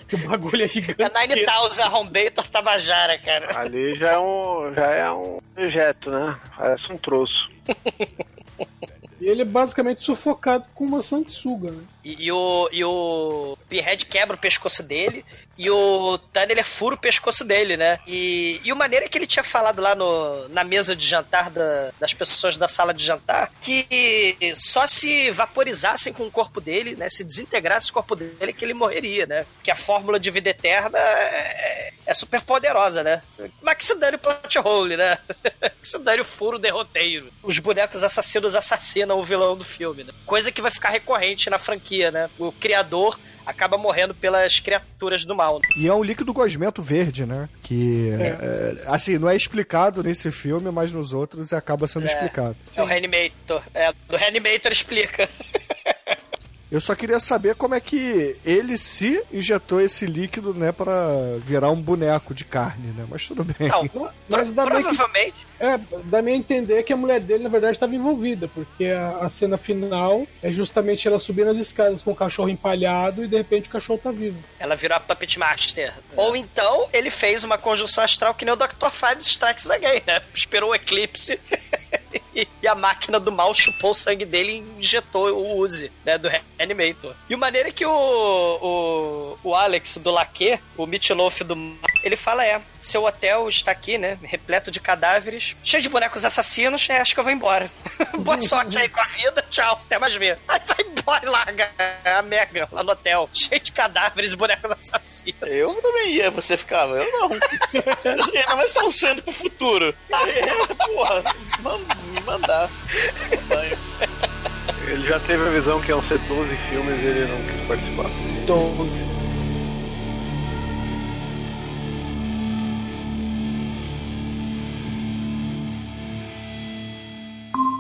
que, o bagulho é gigante.
É Nine Thousand Arrombator Tabajara, cara.
Ali já é um, já é um objeto, né? Parece um troço.
E ele é basicamente sufocado com uma sanguessuga, né?
E, e, o, e o Pinhead quebra o pescoço dele e o Tanner fura o pescoço dele, né? E, e o maneira é que ele tinha falado lá no, na mesa de jantar da, das pessoas da sala de jantar que só se vaporizassem com o corpo dele, né? Se desintegrasse o corpo dele que ele morreria, né? Que a fórmula de vida eterna é, é super poderosa, né? Mas que se dane o plot hole, né? que se dane o furo derroteiro. Os bonecos assassinos assassinam o vilão do filme, né? Coisa que vai ficar recorrente na franquia, né? O criador acaba morrendo pelas criaturas do mal.
E é um líquido gosmento verde, né? Que, é. É, assim, não é explicado nesse filme, mas nos outros acaba sendo
é.
explicado.
É o Reanimator. É, do Reanimator explica.
Eu só queria saber como é que ele se injetou esse líquido, né, para virar um boneco de carne, né? Mas tudo bem.
Não, mas dá provavelmente.
Que, é, dá meio a entender que a mulher dele, na verdade, estava envolvida, porque a, a, cena final é justamente ela subindo as escadas com o cachorro empalhado e de repente o cachorro tá vivo.
Ela virou a Puppet Master. É. Ou então ele fez uma conjunção astral que nem o Dr. Five Strikes Again, né? Esperou o eclipse. e a máquina do mal chupou o sangue dele e injetou o Uzi, né, do Reanimator. E o maneiro é que o, o, o Alex do Laque, o Mitloff do ele fala, é, seu hotel está aqui, né, repleto de cadáveres, cheio de bonecos assassinos, é, acho que eu vou embora. Boa sorte aí com a vida, tchau, até mais ver. Aí vai embora e larga a Mega lá no hotel, cheio de cadáveres e bonecos assassinos.
Eu também ia, você ficava, eu não. Ainda mais só um sonho pro futuro. Aí, porra, mandar.
Ele já teve a visão que iam ser 12 filmes e ele não quis participar.
12.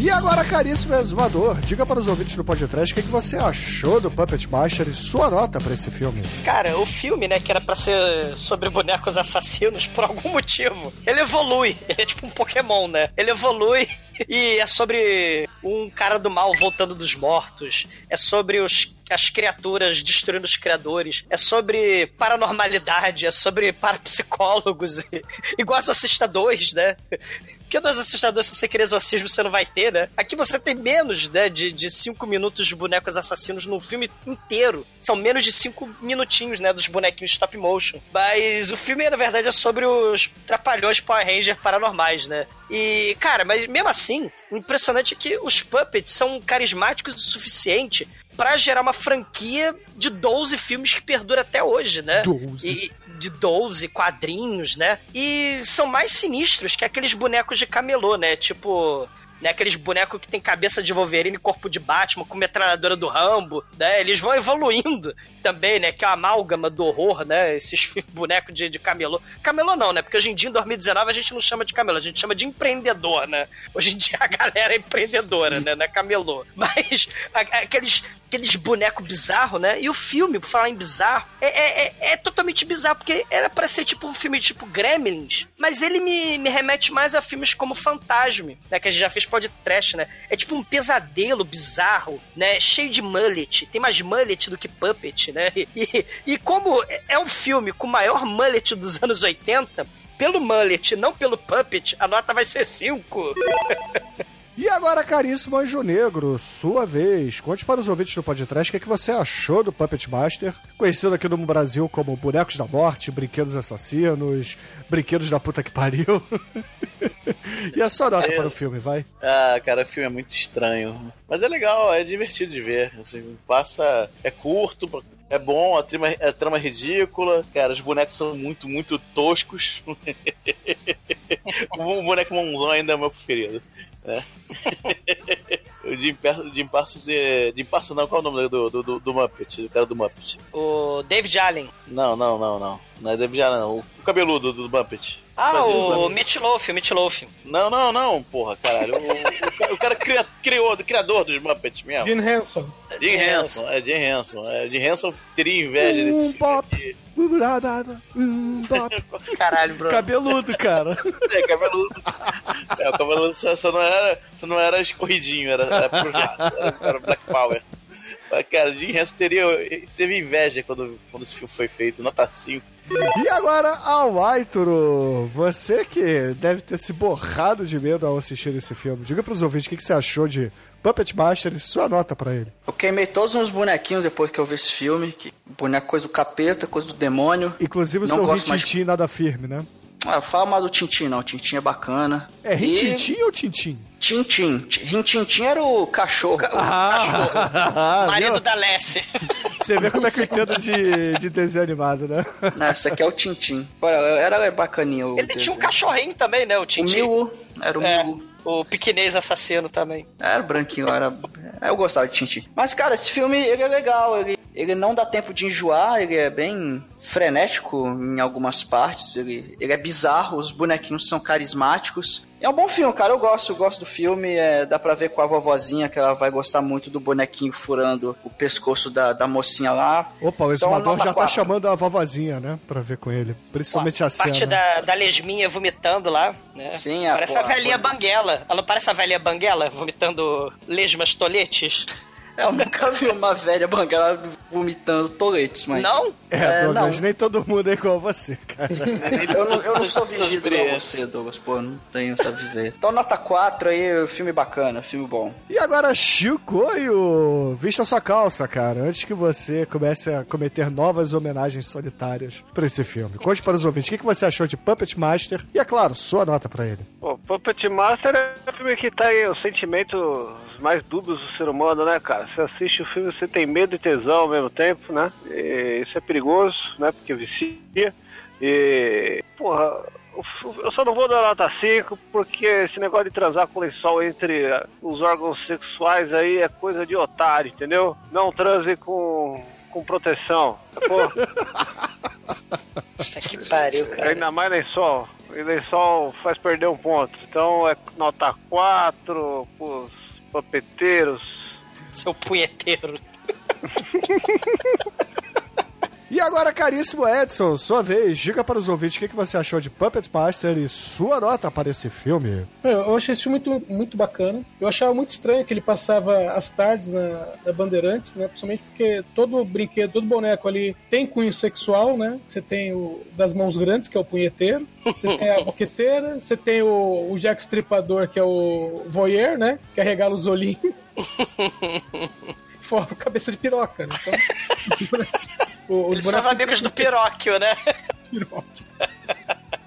E agora, caríssimo exumador, diga para os ouvintes do podcast o que, que você achou do Puppet Master e sua nota para esse filme.
Cara, o filme, né, que era para ser sobre bonecos assassinos, por algum motivo, ele evolui. Ele é tipo um Pokémon, né? Ele evolui e é sobre um cara do mal voltando dos mortos. É sobre os as criaturas destruindo os criadores. É sobre paranormalidade, é sobre parapsicólogos, igual os assustadores, né? Porque nos assustadores, se você querer exorcismo, você não vai ter, né? Aqui você tem menos, né, de, de cinco minutos de bonecos assassinos no filme inteiro. São menos de cinco minutinhos, né, dos bonequinhos stop motion. Mas o filme, na verdade, é sobre os trapalhões Power Ranger paranormais, né? E, cara, mas mesmo assim, o impressionante é que os puppets são carismáticos o suficiente pra gerar uma franquia de 12 filmes que perdura até hoje, né?
12.
E, de 12 quadrinhos, né? E são mais sinistros que aqueles bonecos de camelô, né? Tipo, né? Aqueles bonecos que tem cabeça de Wolverine, corpo de Batman, com metralhadora do Rambo, né? Eles vão evoluindo também, né? Que é a amálgama do horror, né? Esses bonecos de, de camelô. Camelô não, né? Porque hoje em dia, em 2019, a gente não chama de camelô, a gente chama de empreendedor, né? Hoje em dia a galera é empreendedora, né? Não é camelô. Mas aqueles, aqueles bonecos bizarros, né? E o filme, por falar em bizarro, é, é, é- é totalmente bizarro, porque era pra ser tipo um filme tipo Gremlins, mas ele me, me remete mais a filmes como Fantasme, né? Que a gente já fez podcast, né? É tipo um pesadelo bizarro, né? Cheio de mullet. Tem mais mullet do que puppet, né? E, e como é um filme com o maior mullet dos anos 80, pelo mullet, não pelo puppet, a nota vai ser 5.
E agora, caríssimo Anjo Negro, sua vez. Conte para os ouvintes do podcast o que, é que você achou do Puppet Master, conhecido aqui no Brasil como Bonecos da Morte, Brinquedos Assassinos, Brinquedos da Puta que Pariu. e a sua nota
É.
para o filme, vai?
Ah, cara, o filme é muito estranho. Mas é legal, é divertido de ver. Assim, passa. É curto, é bom, a trama, a trama é ridícula. Cara, os bonecos são muito, muito toscos. o boneco mãozão ainda é meu preferido. Né? o Jim, Per- Jim Parsons. é- Jim Parsons não, qual é o nome do, do, do, do Muppet? Do cara do Muppet.
O David Allen.
Não, não, não, não. Não é David Allen, não. O cabeludo do, do Muppet.
Ah, o
Muppet.
Meat Loaf, o Meat Loaf.
Não, não, não, porra, caralho. O, o, cara- o cara cria, criou, criador dos Muppets mesmo.
Gene Hanson.
Jim Henson, é Jim Henson. É, Jim Henson teria inveja desse
Um
filme.
pop,
Caralho.
Cabeludo, cara.
É, cabeludo. É, o cabeludo só, só não era, só não era escorridinho, era, era puxado, era, era Black Power. Mas, cara, Jim Henson teria, teve inveja quando, quando esse filme foi feito, nota 5.
E agora, ao Aituro, você que deve ter se borrado de medo ao assistir esse filme, diga pros ouvintes o que, que você achou de Puppet Master e sua nota pra ele.
Eu queimei todos os bonequinhos depois que eu vi esse filme. Que boneco coisa do capeta, coisa do demônio.
Inclusive o seu
gosto mais-
nada firme, né?
Ah, fala mal do Tintin, não. Tintin é bacana.
É
E-
Rintintim ou Tintim?
Tintin. Rintintin era o cachorro.
Ah,
Marido
viu?
da Lessie.
Você vê como é que eu entendo de, de desenho animado, né?
Não, esse aqui é o Tintin. Era bacaninho o
Ele tinha um
desenho.
cachorrinho também, né? O
O
Tintin.
Miu, era o
É,
Miu.
O pequenês assassino também.
Era branquinho, era. Eu gostava de Tintin. Mas, cara, esse filme ele é legal. Ele, ele não dá tempo de enjoar, ele é bem frenético em algumas partes. Ele, ele é bizarro, os bonequinhos são carismáticos. É um bom filme, cara. Eu gosto, eu gosto do filme. É, dá pra ver com a vovozinha que ela vai gostar muito do bonequinho furando o pescoço da, da mocinha lá.
Opa, o
Então,
exumador
nota
já tá chamando a vovozinha, né? Pra ver com ele. Principalmente a
parte
cena.
da, da lesminha vomitando lá, né?
Sim, a
Parece
porra,
a velhinha
porra.
banguela. Ela não parece a velhinha banguela vomitando lesmas toletes?
Eu nunca vi uma velha banguela vomitando toletes, mas.
Não?
É,
É,
Douglas,
não.
nem todo mundo é igual a você, cara.
Eu não, eu não sou vivido igual você, Douglas. Pô, eu não tenho essa viver. Então, nota 4 aí, filme bacana, filme bom.
E agora, Chicoio, vista sua calça, cara, antes que você comece a cometer novas homenagens solitárias pra esse filme. Conte para os ouvintes o que que você achou de Puppet Master e, é claro, sua nota pra ele.
Pô, Puppet Master é um filme que tá aí os sentimentos mais dúbios do ser humano, né, cara? Você assiste o filme, você tem medo e tesão ao mesmo tempo, né? E isso é perigoso, né? Porque vicia. E, porra, eu só não vou dar nota 5 porque esse negócio de transar com lençol entre eh, os órgãos sexuais aí é coisa de otário, entendeu? Não transe com, com proteção, sacou?
Puta que pariu, cara.
Ainda mais lençol. E lençol faz perder um ponto. Então é nota 4 pros papeteiros.
Seu punheteiro.
E agora, caríssimo Edson, sua vez, diga para os ouvintes o que que você achou de Puppet Master e sua nota para esse filme.
Eu eu achei esse filme muito, muito bacana. Eu achava muito estranho que ele passava as tardes na, na Bandeirantes, né? Principalmente porque todo brinquedo, todo boneco ali tem cunho sexual, né? Você tem o das mãos grandes, que é o punheteiro. Você tem a boqueteira. Você tem o, o Jack Stripador, que é o voyeur, né? Que arregala os olhinhos. Fora o cabeça de piroca, né? Então, o- os
Eles são os amigos do Piróquio, né?
piroca.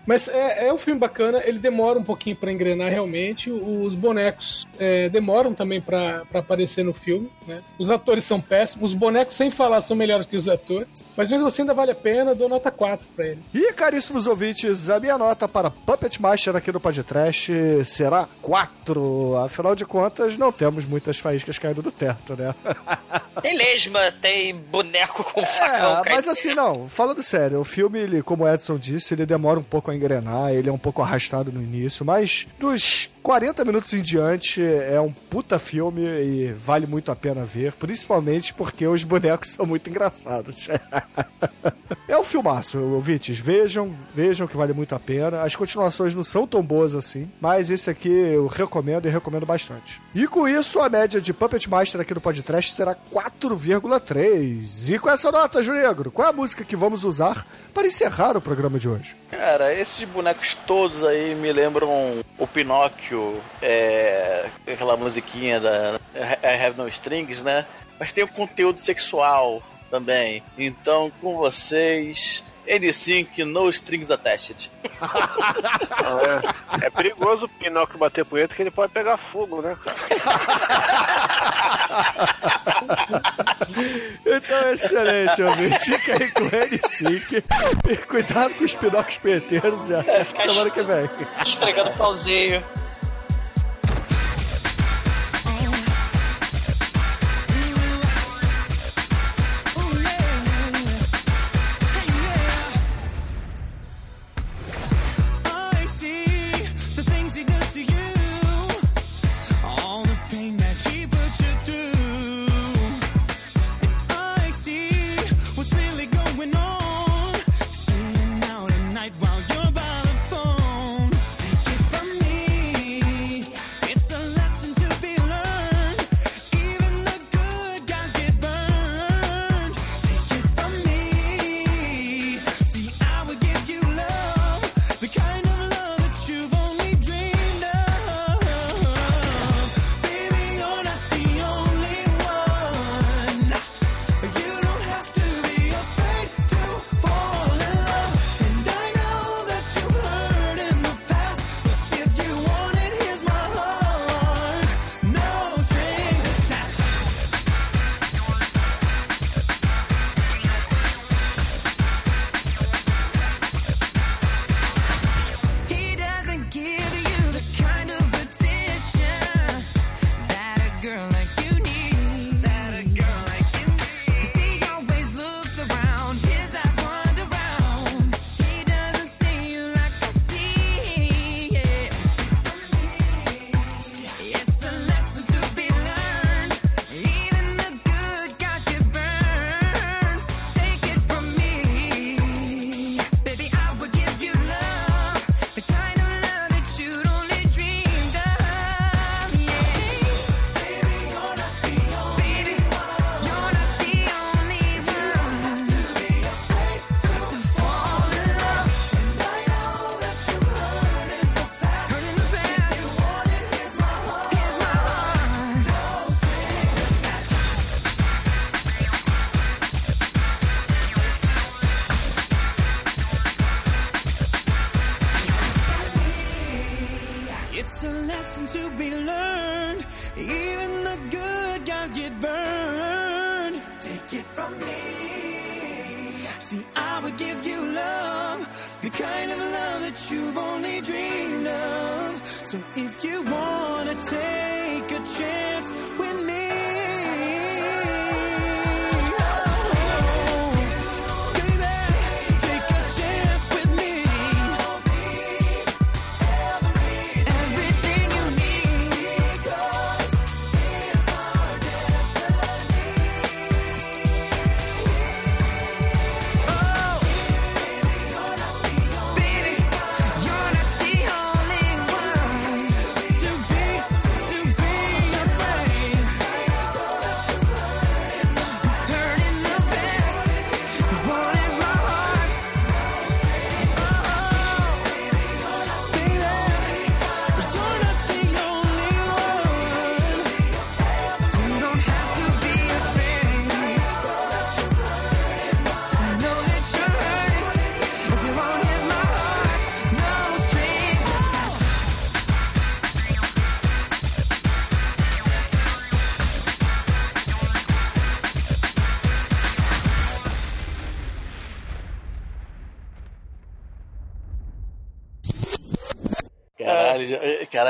Mas é, é um filme bacana, ele demora um pouquinho pra engrenar realmente. Os bonecos é, demoram também pra pra aparecer no filme, né? Os atores são péssimos, os bonecos, sem falar, são melhores que os atores. Mas mesmo assim ainda vale a pena, dou nota 4 pra ele.
E, caríssimos ouvintes, a minha nota para Puppet Master aqui no podcast será 4. Afinal de contas, não temos muitas faíscas caindo do teto, né?
Tem lesma, tem boneco com facão.
É, mas assim, não, falando sério, o filme, ele, como o Edson disse, ele demora um pouco engrenar, ele é um pouco arrastado no início, mas dos 40 minutos em diante é um puta filme e vale muito a pena ver, principalmente porque os bonecos são muito engraçados. é um filmaço, ouvintes, vejam, vejam que vale muito a pena. As continuações não são tão boas assim, mas esse aqui eu recomendo e recomendo bastante. E com isso, a média de Puppet Master aqui no podcast será 4,3. E com essa nota, Junegro, qual é a música que vamos usar para encerrar o programa de hoje?
Cara, esses bonecos todos aí me lembram o Pinóquio, é, aquela musiquinha da I Have No Strings, né? Mas tem o conteúdo sexual também. Então, com vocês, N5 No Strings Attached.
É, é perigoso o Pinóquio bater punheta que ele pode pegar fogo, né, cara?
Então, excelente, ouvinte. Fica aí com o N5. E cuidado com os pinóquios peteiros já. Semana que vem.
Esfregando o pauzinho.
That you've only dreamed of. So if you wanna take a chance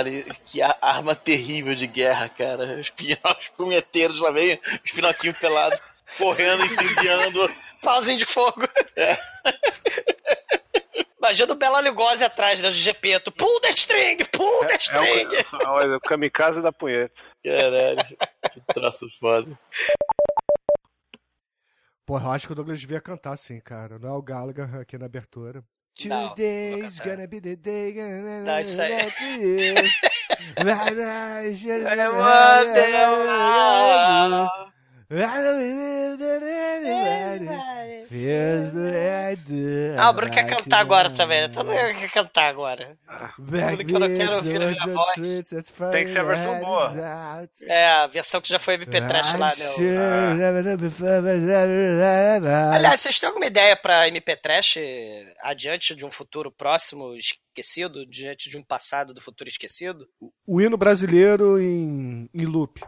caralho, que a- arma terrível de guerra, cara. Os pinhos punheteiros lá vem, os pinoquinhos pelados, correndo, incendiando.
Pauzinho de fogo. Imagina o Bela Lugosi atrás do GP. Pull the string, pull the
É
string.
o, olha, o kamikaze da punheta.
Caralho, que troço foda.
Porra, eu acho que o Douglas devia cantar assim, cara. Não é o Gallagher aqui na abertura.
Não,
Today's gonna be the day. gonna
Não, isso aí- Ah, o Bruno quer cantar agora também. Todo mundo quer cantar agora. Tudo que eu não quero ouvir a minha voz.
Tem que ser a versão boa.
É, a versão que já foi MP3 lá, né? Aliás, vocês têm alguma ideia pra MP3 adiante de um futuro próximo esquecido, diante de um passado do futuro esquecido?
O hino brasileiro em, em loop.